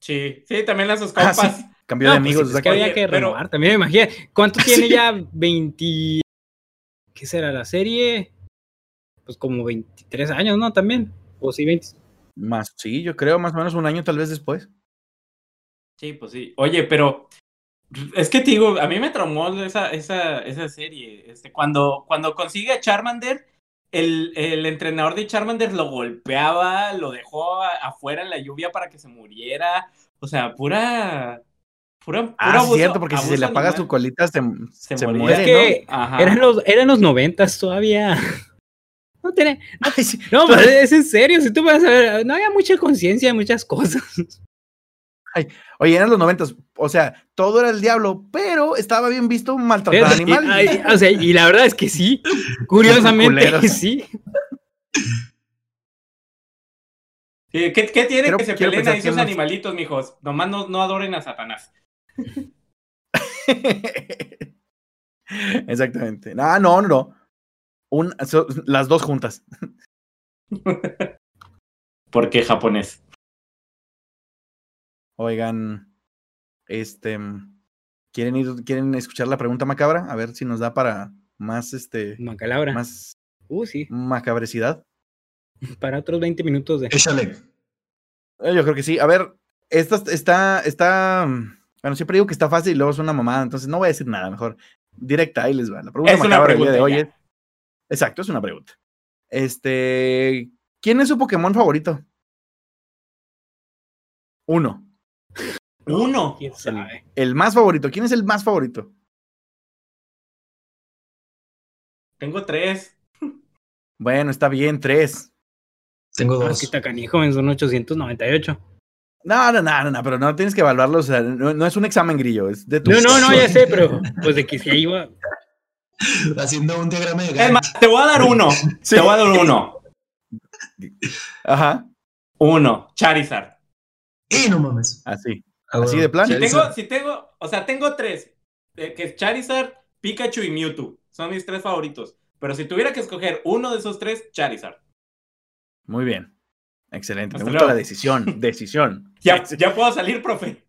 Sí, sí, también a sus Ah, compas. sí. Cambió No, de pues, amigos. es o sea, que que pero- renovar. También me imagino. ¿Cuánto (laughs) tiene ya? 20. ¿Qué será la serie? Pues como 23 años, ¿no? También. O sí, 20. Más, sí, yo creo, más o menos un año tal vez después. Sí, pues sí. Oye, pero es que te digo, a mí me traumó esa, esa, esa serie. Este, cuando, cuando consigue a Charmander, el, el entrenador de Charmander lo golpeaba, lo dejó a- afuera en la lluvia para que se muriera. O sea, pura. Pura, puro Ah, abuso- cierto, porque si se le abuso apaga animal. su colita se, Se muere, Es que ¿no? Eran, los, eran los 90 todavía. (laughs) No tiene. Ay, sí. No, pero es en serio. Si tú vas a ver, no había mucha conciencia de muchas cosas. Oye, eran los noventas, o sea, todo era el diablo, pero estaba bien visto maltratar Pero- animales. o sea, y la verdad es que sí. Curiosamente, sí. Sí, ¿Qué, qué tiene Quiero- que se peleen ahí esos animalitos, mijos? Nomás no, no adoren a Satanás. (laughs) Exactamente. Ah, no, no, no. Un, so- las dos juntas. (laughs) ¿Por qué japonés? Oigan, este, ¿quieren ir, quieren escuchar la pregunta macabra? A ver si nos da para más, este, Macalabra. más Uh, sí. macabrecidad. (laughs) Para otros 20 minutos de. Échale. Eh, Yo creo que sí. A ver, esta está, está, bueno, siempre digo que está fácil y luego es una mamada, entonces no voy a decir nada, mejor. Directa, ahí les va. La pregunta Es una macabra del día de pregunta, hoy es, exacto, es una pregunta. Este, ¿quién es su Pokémon favorito? Uno. Uno. ¿Quién sabe? El más favorito. ¿Quién es el más favorito? Tengo tres. Bueno, está bien, tres. Tengo Ah, dos. aquí está canijo, son 898. No, no, no, no, no, pero no tienes que evaluarlo, o sea, no, no es un examen grillo, es de tu No, no, no, ya sé, pero pues de que si ahí va. (laughs) Haciendo un diagrama de Es más, te voy a dar uno. Te voy a dar uno. Ajá, Uno. Charizard. Y no mames. así. Ah, Así de plan. Si tengo, si tengo, o sea, tengo tres. eh, que es Charizard, Pikachu y Mewtwo. Son mis tres favoritos. Pero si tuviera que escoger uno de esos tres, Charizard. Muy bien. Excelente. Me Hasta gusta luego. la decisión. (laughs) Decisión. Ya, ya puedo salir, profe.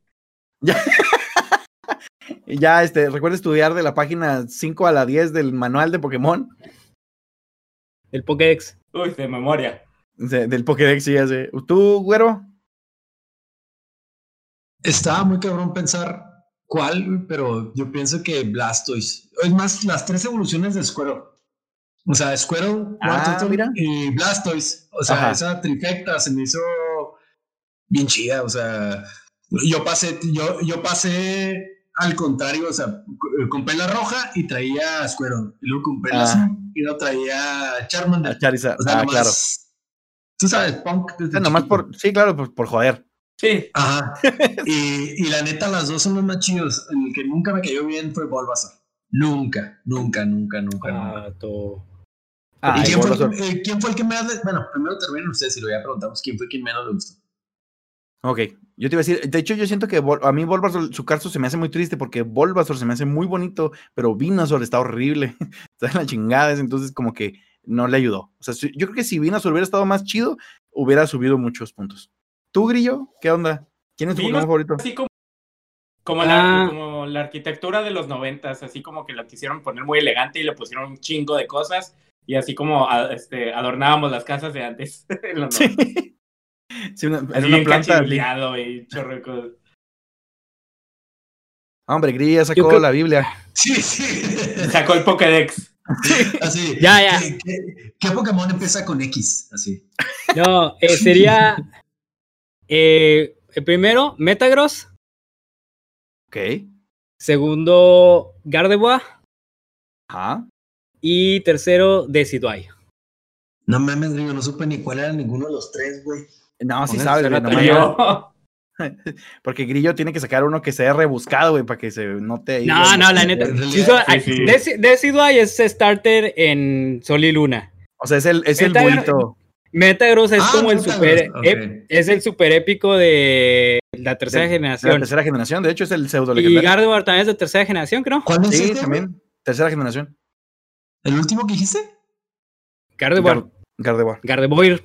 Y (laughs) ya, este, recuerda estudiar de la página 5 a la 10 del manual de Pokémon. El Pokédex. Uy, de memoria. de- del Pokédex, sí, ya sé. ¿Tú, güero? Estaba muy cabrón pensar cuál, pero yo pienso que Blastoise. Es más, las tres evoluciones de Squirtle. O sea, Squirtle, Ah, mira. y Blastoise. O sea, Ajá. esa trifecta se me hizo bien chida. O sea, yo pasé, yo, yo pasé al contrario. O sea, compré la roja y traía Squirtle. Y luego compré la Ah. azul y no traía Charmander. A Charizard. O sea, ah, nomás, claro. Tú sabes, punk. desde O sea, nomás chiquito. por, sí, claro, por, por joder. Sí. Ajá. (laughs) y, y la neta, las dos son los más chidos. El que nunca me cayó bien fue Bulbasaur. Nunca, nunca, nunca, nunca. nunca. Ah, todo. Ay, ¿Y quién fue, eh, quién fue el que más le... Bueno, primero terminen ustedes y luego ya preguntamos quién fue quien menos le gustó. Ok, yo te iba a decir, de hecho yo siento que Vol- a mí Bulbasaur, su caso se me hace muy triste porque Bulbasaur se me hace muy bonito, pero Venusaur está horrible, (laughs) está en la chingada, entonces como que no le ayudó. O sea, yo creo que si Venusaur hubiera estado más chido, hubiera subido muchos puntos. ¿Tú, Grillo? ¿Qué onda? ¿Quién es tu Pokémon Venusaur, favorito? Así como, como, la, Ah. como la arquitectura de los noventas, así como que la quisieron poner muy elegante y le pusieron un chingo de cosas. Y así como a- este, adornábamos las casas de antes. (laughs) en los. Sí. Sí, una, era una planta. y chorro. Hombre, Grillo sacó creo- la Biblia. Sí, sí. (laughs) Sacó el Pokédex. (laughs) Así. Ya, ya. ¿Qué, qué, qué Pokémon empieza con X? Así. No, eh, sería. Eh, el primero, Metagross. Ok. Segundo, Gardevoir. Ajá. Y tercero, Decidueye. No mames, Grillo, no supe ni cuál era ninguno de los tres, güey. No, sí sabes, güey, no- (laughs) porque Grillo tiene que sacar uno que sea rebuscado, güey, para que se note ahí. No, güey. no, la neta. Sí, Decidueye es starter en Sol y Luna. O sea, es el, es el. Metagross es Ah, como el super. es el super épico de la tercera De- de La generación. tercera generación, de hecho, es el pseudo y legendario. Gardevoir también es de tercera generación, creo. ¿Cuál es Sí, este, güey? también. Tercera generación. ¿El último que dijiste? Gardevoir. Gar- Gardevoir. Gardevoir.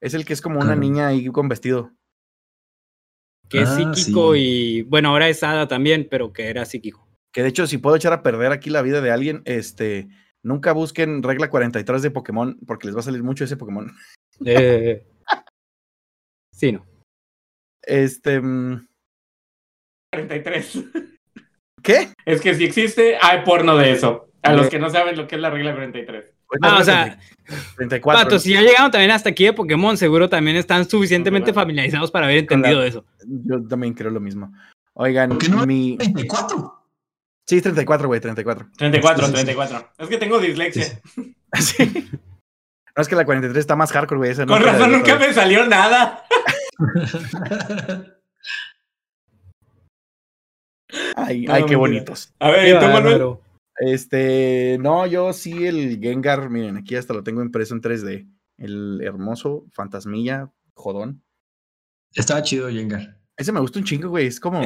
Es el que es como una niña ahí con vestido. Que es Ah, psíquico sí. y. Bueno, ahora es hada también, pero que era psíquico. Que de hecho, si puedo echar a perder aquí la vida de alguien, este, nunca busquen regla 43 de Pokémon, porque les va a salir mucho ese Pokémon. (laughs) Eh, sí, no. Este, mm, 43. ¿qué? Es que si existe, hay porno de eso. A los De- que no saben lo que es la regla 43. Ah, o sea, 34. Pato, si ya llegaron también hasta aquí de Pokémon, seguro también están suficientemente Claro. familiarizados para haber la- entendido eso. Yo también creo lo mismo. Oigan, ¿Por qué no? mi. 24. Sí, es 34, güey, 34. 34, Sí, sí, sí. 34. Es que tengo dislexia. Sí, (laughs) Sí. No es que la 43 está más hardcore, güey. esa Con razón de- nunca me salió nada. (laughs) Ay, No, ay, qué bonitos. A ver, Qué ¿y tú, Manuel? Este, no, yo sí el Gengar, miren, aquí hasta lo tengo impreso en 3D. El hermoso fantasmilla, jodón. Estaba chido, Jengar. Ese me gusta un chingo, güey. Es como.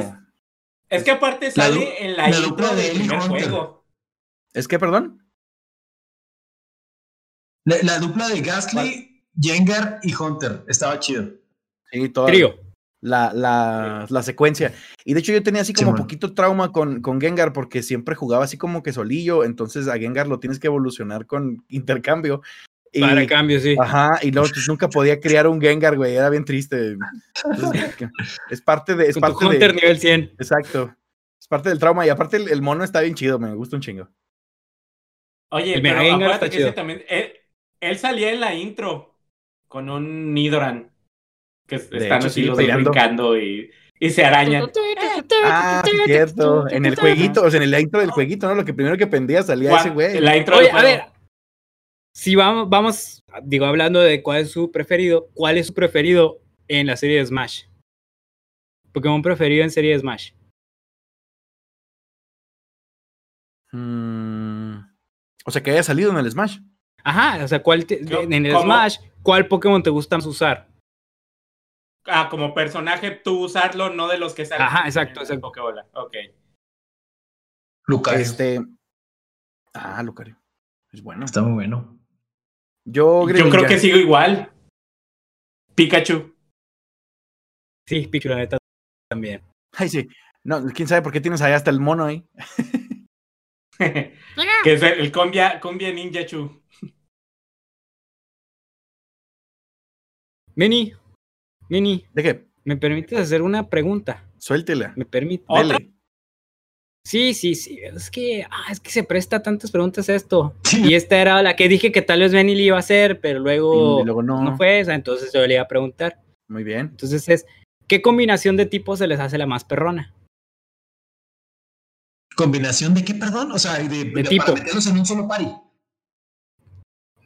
Es que aparte sale en la, la intro dupla de del él y primer Hunter. juego. ¿Es que, perdón? La, la dupla de Gastly, Jengar y Hunter. Estaba chido. Sí, toda Trío. la, la, la secuencia. Y de hecho, yo tenía así como poquito trauma con, con Gengar porque siempre jugaba así como que solillo. Entonces a Gengar lo tienes que evolucionar con intercambio. Y, Para cambio, sí. Ajá, y luego pues, nunca podía criar un Gengar, güey. Era bien triste. Entonces, es parte de. Es Con tu parte de Hunter nivel 100. Exacto. Es parte del trauma. Y aparte, el, el mono está bien chido, me gusta un chingo. Oye, El pero Gengar está que ese chido. también. Él, él salía en la intro con un Nidoran. Que es- De están hecho, así sí, los brincando y, y se arañan. Ah, cierto. En el jueguito, o sea, en el intro del jueguito, ¿no? Lo que primero que pendía salía ese güey. La intro Oye, a ver. Si vamos, vamos, digo, hablando de cuál es su preferido, ¿cuál es su preferido en la serie de Smash? Pokémon preferido en serie de Smash. Mm, o sea, que haya salido en el Smash. Ajá, o sea, ¿cuál te- en el ¿cómo? Smash, ¿cuál Pokémon te gusta más usar? Ah, como personaje tú usarlo, no de los que salen. Ajá, exacto, exacto. Pokébola. Ok. Lucario. Este. Ah, Lucario. Es bueno. Está muy bueno. Yo, Yo creo que sigo igual. Pikachu. Sí, Pikachu, la neta, también. Ay, sí. No, quién sabe por qué tienes ahí hasta el mono (laughs) ahí. que es el, el Combia, Combia Ninja Chu. Mini, Mini, ¿De qué? ¿me permites hacer una pregunta? Suéltela. ¿Me permite? ¿Otra? Dele. Sí, sí, sí. Es que, ah, es que se presta tantas preguntas a esto. Y esta era la que dije que tal vez Benny le iba a hacer, pero luego, luego no. no fue esa, entonces yo le iba a preguntar. Muy bien. Entonces es, ¿qué combinación de tipos se les hace la más perrona? ¿Combinación de qué, perdón? O sea, de, de- tipo. para meterlos en un solo party.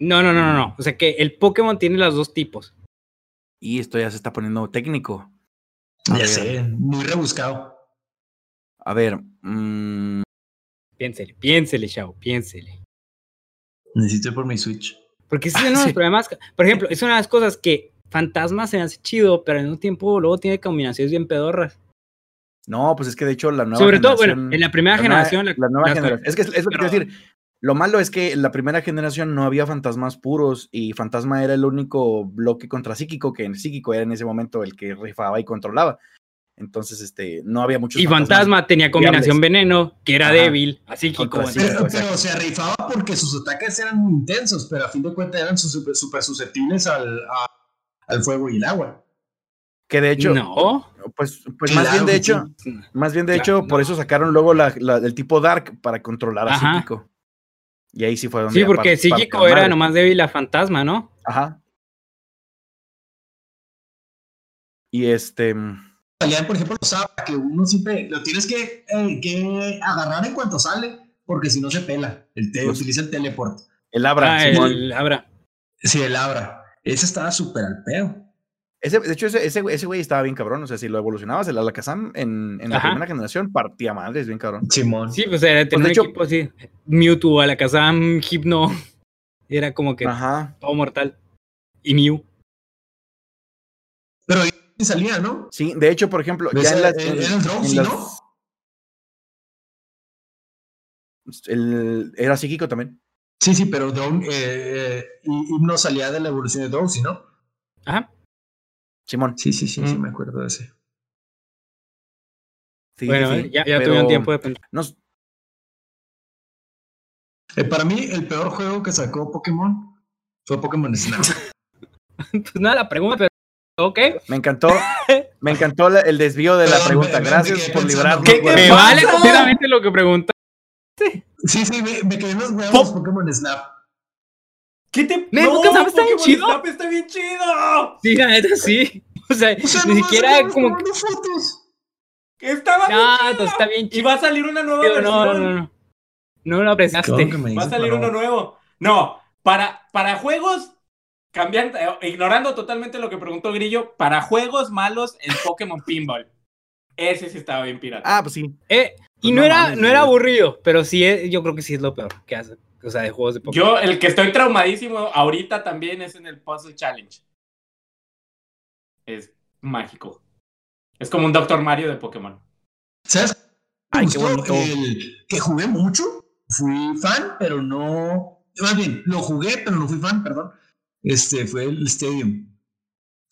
No, no, no, no, no. O sea que el Pokémon tiene los dos tipos. Y esto ya se está poniendo técnico. Ya sé, muy rebuscado. A ver. mm, Piénsele, piénsele, Shao, piénsele. Necesito ir por mi Switch. Porque ese es (laughs) uno de los problemas. Por ejemplo, es una de las cosas que Fantasma se hace chido, pero al mismo tiempo luego tiene combinaciones bien pedorras. no, pues es que de hecho la nueva Sobre todo, generación. bueno, en la primera la nueva- generación. La, nueva las- generación. Es que es, es lo que quiero decir. Lo malo es que en la primera generación no había fantasmas puros y Fantasma era el único bloque contra Psíquico, que en Psíquico era en ese momento el que rifaba y controlaba. Entonces, este, no había muchos Y Fantasma tenía combinación veneno, que era Ajá. débil, así que como. Pero, pero se rifaba porque sus ataques eran muy intensos, pero a fin de cuentas eran súper super susceptibles al, a- al fuego y el agua. Que de hecho, no. pues, pues más bien de hecho, más bien de Claro, hecho, por eso sacaron luego la, la- el tipo Dark para controlar a Ajá. Psíquico. Y ahí sí fue donde. Sí, ya porque Psíquico era madre. nomás débil a Fantasma, ¿no? Ajá. Y este. Salían, por ejemplo, los Abra, que uno siempre lo tienes que, eh, que agarrar en cuanto sale, porque si no se pela. El te, Los- utiliza el teleport. El Abra. Ah, el Abra. Sí, el Abra. Ese estaba súper al pedo. Ese, de hecho, ese, ese, güey- ese güey estaba bien cabrón. O sea, si lo evolucionabas, el Alakazam en, en la primera generación partía madres, bien cabrón. Simón. Sí, pues era tener de un hecho- equipo así. Mewtwo, Alakazam, Hypno. (laughs) Era como que Ajá. todo mortal. Y Mew. Salía, ¿no? Sí, de hecho, por ejemplo, ya en las. Era el en las- ¿no? el- era psíquico también. Sí, sí, pero Drone, eh, eh, Himno salía de la evolución de Drowsy, ¿no? Ajá. Simón. Sí, sí, sí, sí, Mm. me acuerdo de ese. Sí, bueno, sí, ya, ya tuvieron tiempo de pensar. no- Eh, para mí, el peor juego que sacó Pokémon fue Pokémon Snap. (laughs) Pues nada, la pregunta, pero. Ok. me encantó. Me encantó el desvío de la pregunta. me- me Gracias por librarnos. ¿Qué- Me pasa? vale completamente lo que pregunta. sí, sí, me, me quedé en los huevos Po- Pokémon Snap. ¿Qué te Ne, Pokémon Snap está bien Pokémon chido. Snap está bien chido. Sí, la neta, sí. O sea, O sea, ni siquiera como. tomando fotos. Estaba bien No, chido. está bien Y chido. va a salir una nueva No, versión. no, no, no. No lo apreciaste. Que Va a salir uno nuevo. No, para, para juegos, cambiando, eh, ignorando totalmente lo que preguntó Grillo, para juegos malos en Pokémon Pinball. Ese sí estaba bien pirata. Ah, pues sí. Eh, y Pues no, no era, mames, no era aburrido, pero sí, es- yo creo que sí es lo peor que hace. O sea, de juegos de Pokémon. Yo, el que estoy traumadísimo ahorita también es en el Puzzle Challenge. Es mágico. Es como un Doctor Mario de Pokémon. ¿Sabes? Ay, qué gustó bonito. el que jugué mucho. Fui fan, pero no. Más bien, lo jugué, pero no fui fan, perdón. Este fue el Stadium.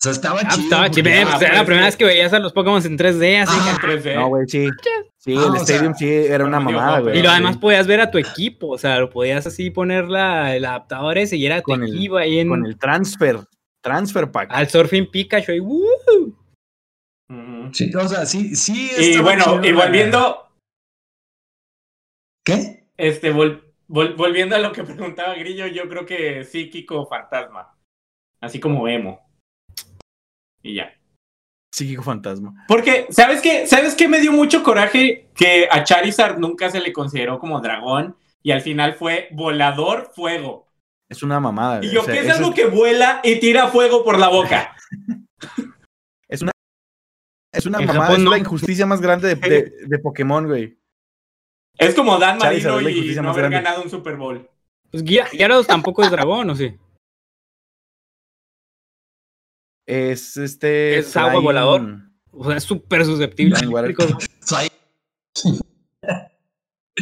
O sea, estaba Ah, pues chido. estaba chido. eh, pues era la primera vez que veías a los Pokémon en 3D, así Ah, que. En 3D. No, güey, sí. Sí, Ah, el Stadium sea, sí era una mamada, güey. Y lo Sí. además podías ver a tu equipo, o sea, lo podías así poner la, el adaptador ese y era tu Con el- equipo ahí en, Con el transfer. Transfer pack. al Surfing Pikachu y ¡woo! Sí, o sea, sí, sí. Y bueno, chido y volviendo, ¿Qué? este, vol- vol- volviendo a lo que (laughs) preguntaba Grillo, yo creo que psíquico fantasma. Así como emo. Y ya. Psíquico fantasma. Porque, ¿sabes qué? ¿Sabes qué me dio mucho coraje? Que a Charizard nunca se le consideró como dragón y al final fue volador fuego. Es una mamada. Y yo, O sea, ¿qué es algo que vuela y tira fuego por la boca? (laughs) Es una, es una En mamada, Japón es no. la injusticia más grande de, de- (laughs) de Pokémon, güey. Es como Dan Marino y no haber grande. ganado un Super Bowl. Pues Gyar- Gyarados tampoco es dragón, ¿o sí? Es este. Es agua Flying- volador. O sea, es súper susceptible. (laughs)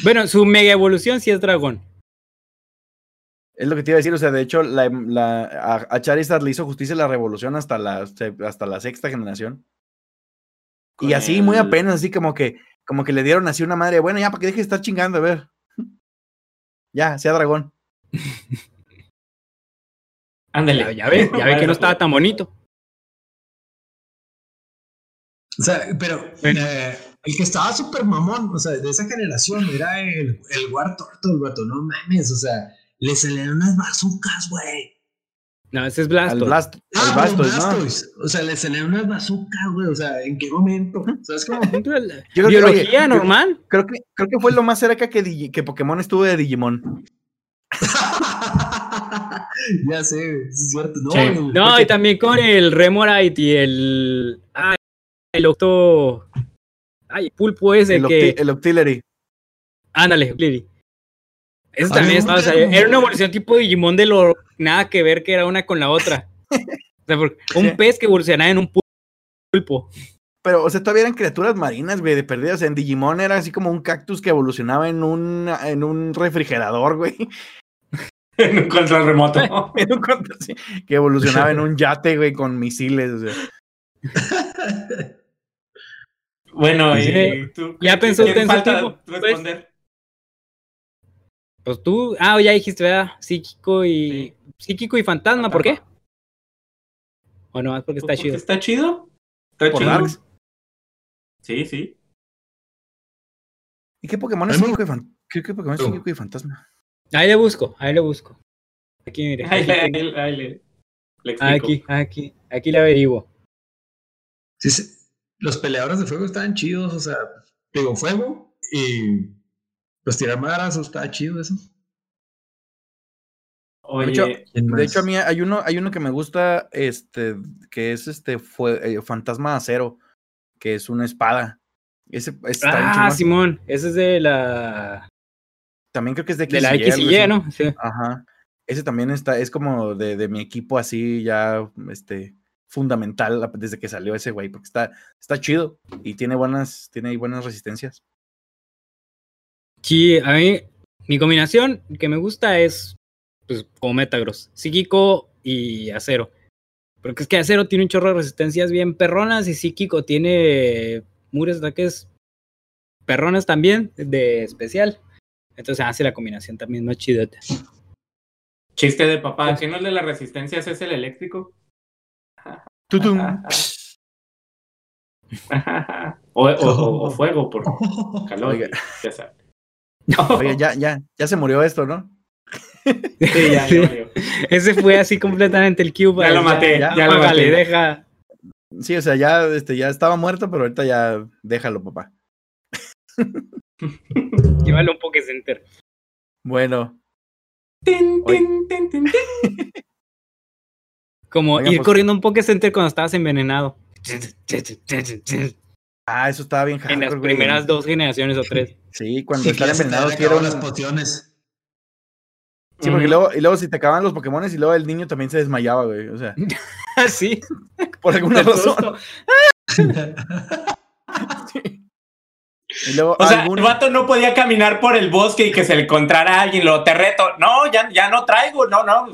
Bueno, su mega evolución sí es dragón. Es lo que te iba a decir, o sea, de hecho, la, la- a, a Charizard le hizo justicia la revolución hasta la, se- hasta la sexta generación. Con Y así, muy apenas, así como que, como que le dieron así una madre, bueno, ya, para que deje de estar chingando, a ver. Ya, sea dragón. (laughs) Ándale. Ya, ya ve, ya ve que no estaba tan bonito. O sea, pero Bueno. eh, el que estaba súper mamón, o sea, de esa generación, era el, el War Turtle, vato, no mames, o sea, le salieron unas bazucas, güey. No, ese es Al Blasto. Blast, al Ah, Blastoise. Blastoise. O sea, le salieron unas bazucas, güey, o sea, ¿en qué momento? ¿Sabes cómo? Yo creo que, Biología oye, normal. Creo que, creo que fue lo más cerca que, Digi- que Pokémon estuvo de Digimon. (laughs) ya sé, es cierto. No, Sí. No, y también con el Remorite y el. Ah, el Octo. Ay, Pulpo ese El, que. Octi- el Octillery. Ándale, Lily. También estaba. o sea, era una evolución tipo Digimon de lo. Nada que ver que era una con la otra. (laughs) O sea, porque un Sí. pez que evolucionaba en un pulpo. Pero, o sea, todavía eran criaturas marinas, güey, de perdidas. O sea, en Digimon era así como un cactus que evolucionaba en un, en un refrigerador, güey. en un control remoto. (laughs) En un sí, que evolucionaba en un yate, güey, con misiles. O sea. Bueno, Sí. y tú. Ya pensó ¿quién usted en su responder? Pues tú. Ah, ya dijiste, ¿verdad? Psíquico y. Psíquico y fantasma, ¿por qué? O no, es porque está chido. ¿Está chido? ¿Está Por chido? Darks. Sí, sí. ¿Y qué Pokémon es psíquico y fan- ¿Qué, qué Pokémon es psíquico y fantasma? Ahí le busco, ahí le busco. Aquí, mire. Ahí ahí le- ahí le- le explico. aquí, aquí, aquí le averiguo. Sí, sí. Los peleadores de fuego estaban chidos, o sea, digo, fuego y pues tirar madrazos, estaba chido eso. Oye, De hecho, ¿Quién De hecho, a mí hay uno, hay uno que me gusta, este, que es este fue, eh, Fantasma de Acero, que es una espada. Ese está Ah. Simón, ese es de la. También creo que es de X De la y Y, X y Y. ¿no? Sí. Ajá. Ese también está, es como de, de mi equipo así ya, este, fundamental desde que salió ese güey, porque está, está chido y tiene buenas, tiene buenas resistencias. Sí, a mí, mi combinación que me gusta es, pues, como Metagross, psíquico y acero. Porque es que acero tiene un chorro de resistencias bien perronas y psíquico tiene muros ataques perronas también, de especial. Entonces hace la combinación también más chidota. chiste de papá. ¿Que no el de las resistencias es el eléctrico? (laughs) Tutum. (laughs) o, o- o- o (laughs) fuego por calor. Ya sabes. Oye, ya, ya, ya se murió esto, ¿no? (laughs) Sí, ya, ya murió. Ese fue así completamente el cube. Ya lo maté, ya ya, lo maté. deja. Sí, o sea, ya, este, ya estaba muerto, pero ahorita ya déjalo, papá. Llévalo un Pokécenter. Bueno, Tin, tin, tin, tin, tin. Como ir pues- corriendo un Pokécenter cuando estabas envenenado. Ah, eso estaba bien En las hardcore, güey. primeras dos generaciones o tres. (laughs) Sí, cuando Sí, están envenenados, sí las pociones. Sí, porque luego, y luego si te acaban los Pokémon y luego el niño también se desmayaba, güey. O sea, (laughs) Así. por alguna razón. (laughs) Y luego O sea, algún- el vato no podía caminar por el bosque y que se le encontrara a alguien, lo te reto. No, ya, ya no traigo, no, no.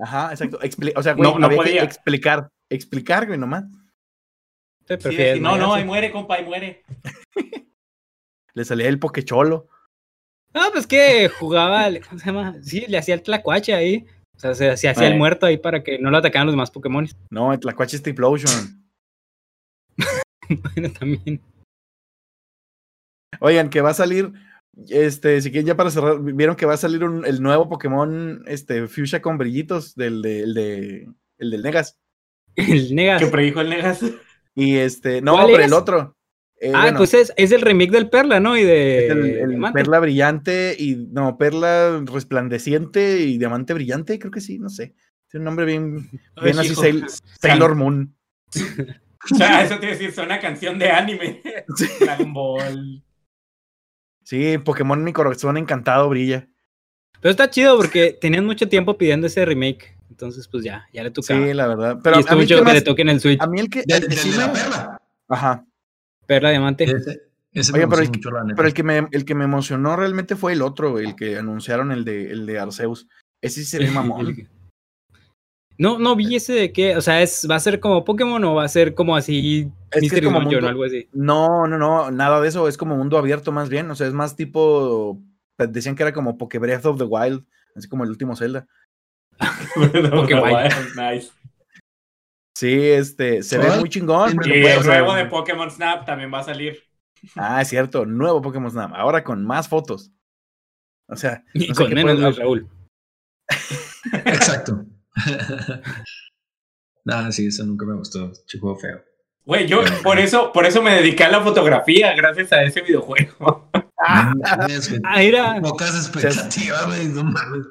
Ajá, exacto. Expli- o sea, güey, No, no había que podía. explicar. Explicar, güey, nomás. Te Sí, prefieres sí, no, no, ahí muere, compa, ahí muere. (laughs) Le salía el Pokecholo. No, pues que jugaba, ¿cómo se llama? Sí, le hacía el tlacuache ahí. O sea, se, se hacía el muerto ahí para que no lo atacaran los demás Pokémon. (laughs) No, el Tlacuache es Tiplosion. Bueno, también. Oigan, que va a salir. Este, si quieren ya para cerrar, vieron que va a salir un- el nuevo Pokémon, este, Fuchsia con brillitos, del de, el de, el del Negas. El Negas. Que predijo el Negas. Y este, no, ¿Cuál pero es? el otro. Eh, ah, bueno, pues es, es el remake del Perla, ¿no? Y de es el, el perla brillante y no, perla resplandeciente y diamante brillante, creo que sí, no sé. Tiene un nombre bien, (laughs) bien Ay, así, hijo. Sailor Moon. (laughs) O sea, eso te iba a decir, es una canción de anime. (laughs) Sí. Dragon Ball. Sí, Pokémon mi corazón encantado brilla. Pero está chido porque tenían mucho tiempo pidiendo ese remake. Entonces, pues ya, ya le tocaba. Sí, la verdad. Pero y a estuvo mí, el chido que le toquen el Switch. a mí el que, el sí de la me- perla. Ajá. Perla Diamante. Ese, ese Oye, pero mucho, la neta. Pero el que me, el que me emocionó realmente fue el otro, el que anunciaron, el de, el de Arceus. Ese sí se ve (laughs) mamón. No, no vi ese de qué. O sea, es, ¿va a ser como Pokémon o va a ser como así Es que es como Dungeon mundo- o algo así? No, no, no, nada de eso. Es como mundo abierto más bien. O sea, es más tipo. Decían que era como Poké Breath of the Wild, así como el último Zelda. (laughs) Porque guay. nice. Sí, este, se ve muy chingón. Y el nuevo de Pokémon Snap también va a salir. Ah, es cierto, nuevo Pokémon Snap. Ahora con más fotos. O sea, Y no sé con menos, Raúl. (laughs) Exacto. (laughs) Nada, sí, eso nunca me gustó. Chico feo. Güey, yo por eso, por eso me dediqué a la fotografía, gracias a ese videojuego. Ah, Es que Ah, era. Pocas expectativas, güey, no mames.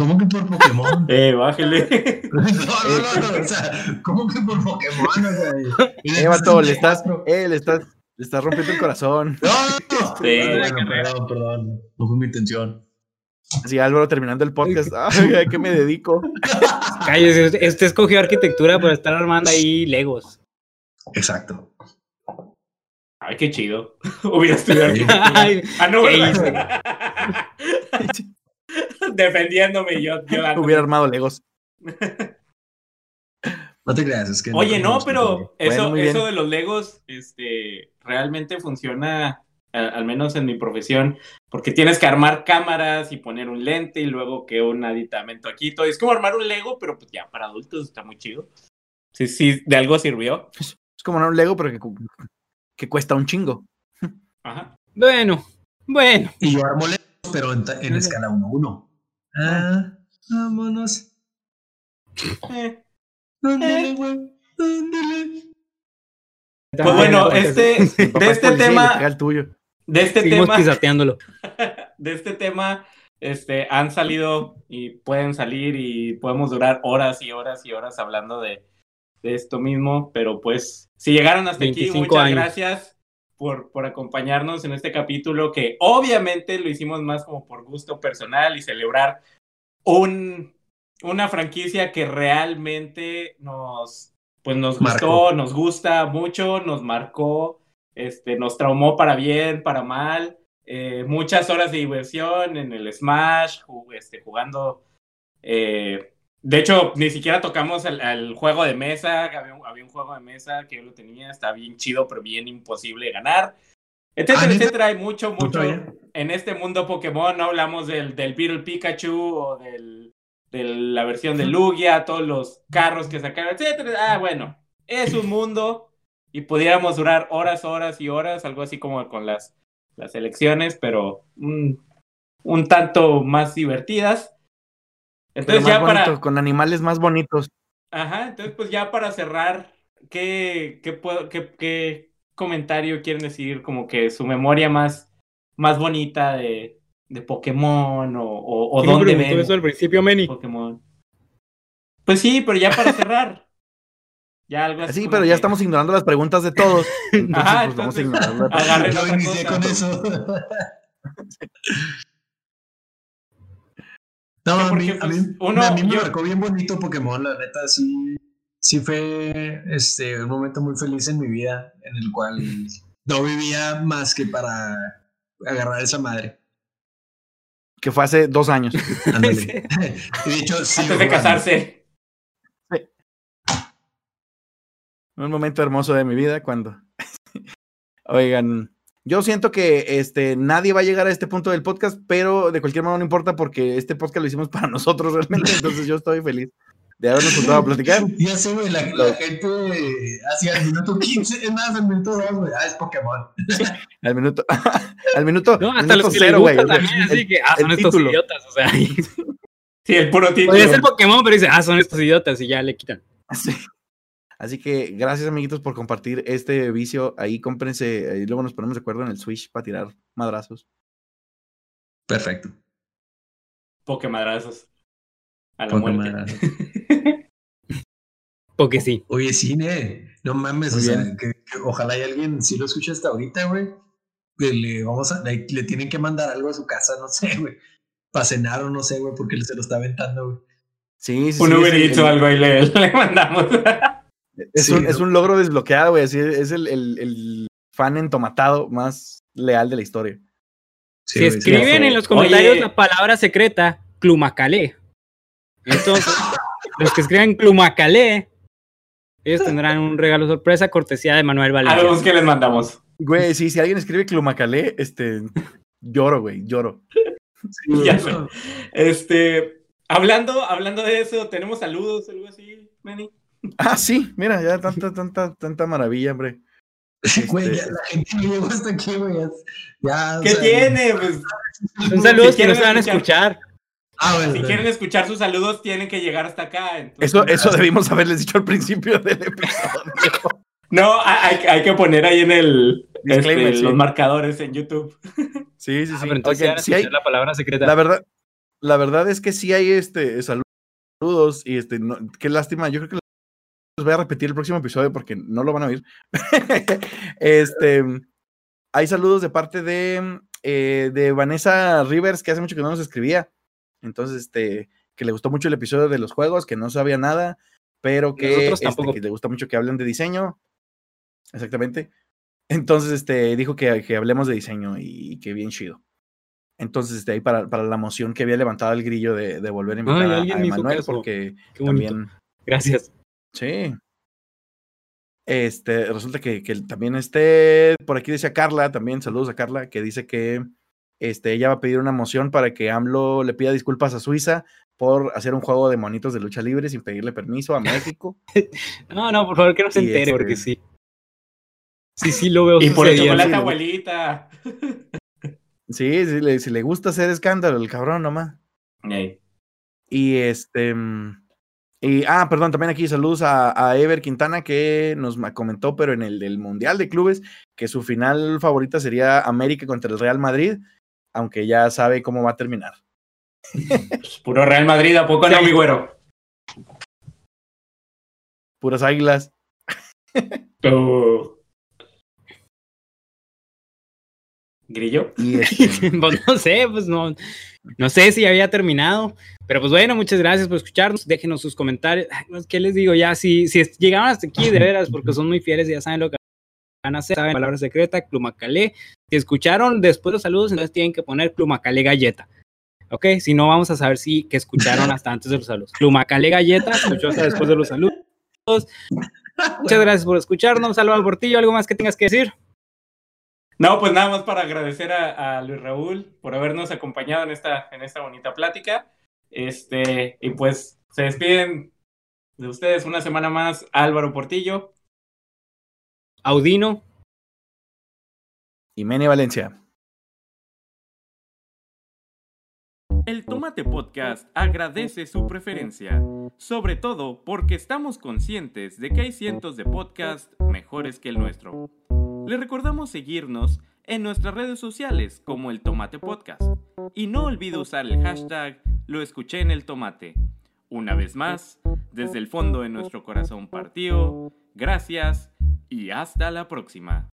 ¿Cómo que por Pokémon? (laughs) Eh, bájele. (laughs) No, no, no, no, o sea, ¿cómo que por Pokémon? O sea, eh, vato, le estás, eh, le estás, le estás rompiendo el corazón. (laughs) No, no, no. Sí. Bueno, perdón, perdón. No fue mi intención. Así Álvaro terminando el podcast. Ay, ¿a qué me dedico? Cállese, usted, usted escogió arquitectura para estar armando ahí Legos. Exacto. Ay, qué chido. Hubiera estudiado arquitectura. Ay, Ah, no, ¿qué ¿verdad? Defendiéndome yo. (laughs) Hubiera armado Legos. (laughs) No te creas, es que. Oye, no, pero eso, Bueno, eso de los Legos, este, realmente funciona, a- al menos en mi profesión, porque tienes que armar cámaras y poner un lente y luego que un aditamento aquí, todo. Es como armar un Lego, pero pues ya para adultos está muy chido. Sí, sí, de algo sirvió. Es como no un Lego, pero que, cu- que cuesta un chingo. Ajá. bueno, bueno. Y yo armo Legos, pero en escala 1-1. Ah, vámonos. Eh, Ándale, güey. Ándale. Pues bueno, este, Mi de este tema, pega el tuyo. de este Seguimos tema, pisateándolo. (laughs) de este tema, este, han salido y pueden salir y podemos durar horas y horas y horas hablando de, de esto mismo, pero pues si llegaron hasta aquí, 25 muchas años. gracias por, por acompañarnos en este capítulo que obviamente lo hicimos más como por gusto personal y celebrar un, una franquicia que realmente nos, pues nos Marcó. gustó, nos gusta mucho, nos marcó, este, nos traumó para bien, para mal eh, muchas horas de diversión en el Smash, este, jugando. eh, de hecho, ni siquiera tocamos el, el juego de mesa. Había un, había un juego de mesa que yo lo tenía, está bien chido, pero bien imposible de ganar. Etcétera, Ah, etcétera. Hay mucho, mucho. En este mundo Pokémon no hablamos del, del Beetle Pikachu o del, de la versión de Lugia, todos los carros que sacaron, etcétera. Ah, bueno, es un mundo y pudiéramos durar horas, horas y horas, algo así como con las, las elecciones, pero un, un tanto más divertidas. Entonces ya para... bonito, con animales más bonitos. Ajá, entonces pues ya para cerrar, ¿qué, qué, puedo- qué, qué comentario quieren decir como que su memoria más, más bonita de, de Pokémon o, o, o ¿Quién me dónde ven eso al principio, Meni? Pokémon? Pues sí, pero ya para cerrar. Ya algo así. Sí, pero ya que- estamos ignorando las preguntas de todos. (laughs) Entonces, Ajá, pues vamos a entonces, Yo otra inicié con eso. (laughs) No, Sí, a mí, a mí, uno- a mí me yo- marcó bien bonito Pokémon, la neta, sí, sí fue este, un momento muy feliz en mi vida, en el cual no vivía más que para agarrar esa madre. que fue hace dos años. (laughs) Ándale. Y (laughs) de hecho, sí. Antes de casarse. Un momento hermoso de mi vida cuando. (laughs) Oigan, yo siento que este, nadie va a llegar a este punto del podcast, pero de cualquier modo no importa porque este podcast lo hicimos (laughs) para nosotros realmente, entonces yo estoy feliz de habernos juntado a platicar. (laughs) Ya sé, güey, la, la gente hacía el minuto 15, es más, el minuto 2, güey, ah, es Pokémon. Al minuto, (laughs) al minuto, No, al hasta minuto los cero, güey. también, así el- que, ah, son estos título. idiotas, o sea. Sí, el puro título. Podría ser Pokémon, pero dice, ah, son estos idiotas y ya le quitan. Sí. Así que gracias, amiguitos, por compartir este vicio. Ahí cómprense, y luego nos ponemos de acuerdo en el Switch para tirar madrazos. Perfecto. Pokémadrazos. A la muerte. Porque (laughs) sí. Oye, cine, no mames, o sea, que, que ojalá y alguien sí lo escuche hasta ahorita, güey. le vamos a, le, le tienen que mandar algo a su casa, no sé, güey. Para cenar o no sé, güey, porque se lo está aventando, güey. Sí, sí, Un sí, Uber o algo y le, (laughs) le mandamos. Es, Sí, un, ¿no? es un logro desbloqueado, güey. Así es el, el- el fan entomatado más leal de la historia. Sí, si escriben sí. en los comentarios Oye. la palabra secreta, Clumacalé. Entonces, (laughs) los que escriban Clumacalé, ellos tendrán un regalo sorpresa cortesía de Manuel Valencia. que les mandamos. Güey, sí, si alguien escribe Clumacalé, este, lloro, güey, lloro. Sí. Ya sé. Este, hablando, hablando de eso, tenemos saludos, algo así, Manny. Ah, sí, mira, ya tanta, tanta, tanta maravilla, hombre. (laughs) Güey, Este- ya la gente no llegó hasta aquí, güey. ya- Ya, o ¿Qué sea, tiene? Pues, Son saludos Si que no quieren se van a escuchar. escuchar. Ah, bueno. si quieren escuchar sus saludos, tienen que llegar hasta acá. entonces- Eso, eso debimos haberles dicho al principio del episodio. No, hay, hay- hay que poner ahí en el este, sí. los marcadores en YouTube. Sí, sí, Ah, sí. pero entonces sí hay- la palabra secreta. la verdad, la verdad es que sí hay este saludos y este, no- qué lástima. Yo creo que los voy a repetir el próximo episodio porque no lo van a oír. (laughs) este, hay saludos de parte de, eh, de Vanessa Rivers, que hace mucho que no nos escribía. Entonces, este, que le gustó mucho el episodio de los juegos, que no sabía nada, pero que, este, tampoco. que le gusta mucho que hablen de diseño. Exactamente. Entonces, este, dijo que, que hablemos de diseño y, que bien chido. Entonces, este, ahí para, para la moción que había levantado el grillo de, de volver a invitar Ay, a, a Emanuel, porque Qué también Gracias. Sí. Este, resulta que, que también este, por aquí decía Carla, también saludos a Carla, que dice que este, ella va a pedir una moción para que AMLO le pida disculpas a Suiza por hacer un juego de monitos de lucha libre sin pedirle permiso a México. (laughs) No, no, por favor, que no se Y entere, este- porque sí. Sí, sí, lo veo Y por el chocolate, abuelita. (laughs) Sí, sí le, si le gusta hacer escándalo, el cabrón nomás. Ey. Y este. Y, ah, perdón, también aquí saludos a, a Ever Quintana que nos comentó, pero en el del Mundial de Clubes, que su final favorita sería América contra el Real Madrid, aunque ya sabe cómo va a terminar. Puro Real Madrid, ¿a poco no, mi güero? Puras águilas. Oh. ¿Grillo? Y este, (laughs) pues no sé, pues no, no sé si había terminado. Pero pues bueno, muchas gracias por escucharnos. Déjenos sus comentarios. ¿Qué les digo? Ya, si, si llegaron hasta aquí, de veras, porque son muy fieles y ya saben lo que van a hacer. Saben palabra secreta, Clumacalé. Si escucharon después los saludos, entonces tienen que poner Clumacalé Galleta. ¿Ok? Si no, vamos a saber si que escucharon hasta antes de los saludos. Clumacalé Galleta, escuchó hasta después de los saludos. Muchas gracias por escucharnos. Álvaro Portillo, ¿algo más que tengas que decir? No, pues nada más para agradecer a, a Luis Raúl por habernos acompañado en esta, en esta bonita plática. Este, y pues se despiden de ustedes una semana más Álvaro Portillo. Audino. y Mene Valencia. El Tomate Podcast agradece su preferencia, sobre todo porque estamos conscientes de que hay cientos de podcasts mejores que el nuestro. Le recordamos seguirnos en nuestras redes sociales como el Tomate Podcast y no olvide usar el hashtag Lo escuché en el tomate. Una vez más, desde el fondo de nuestro corazón partido, gracias y hasta la próxima.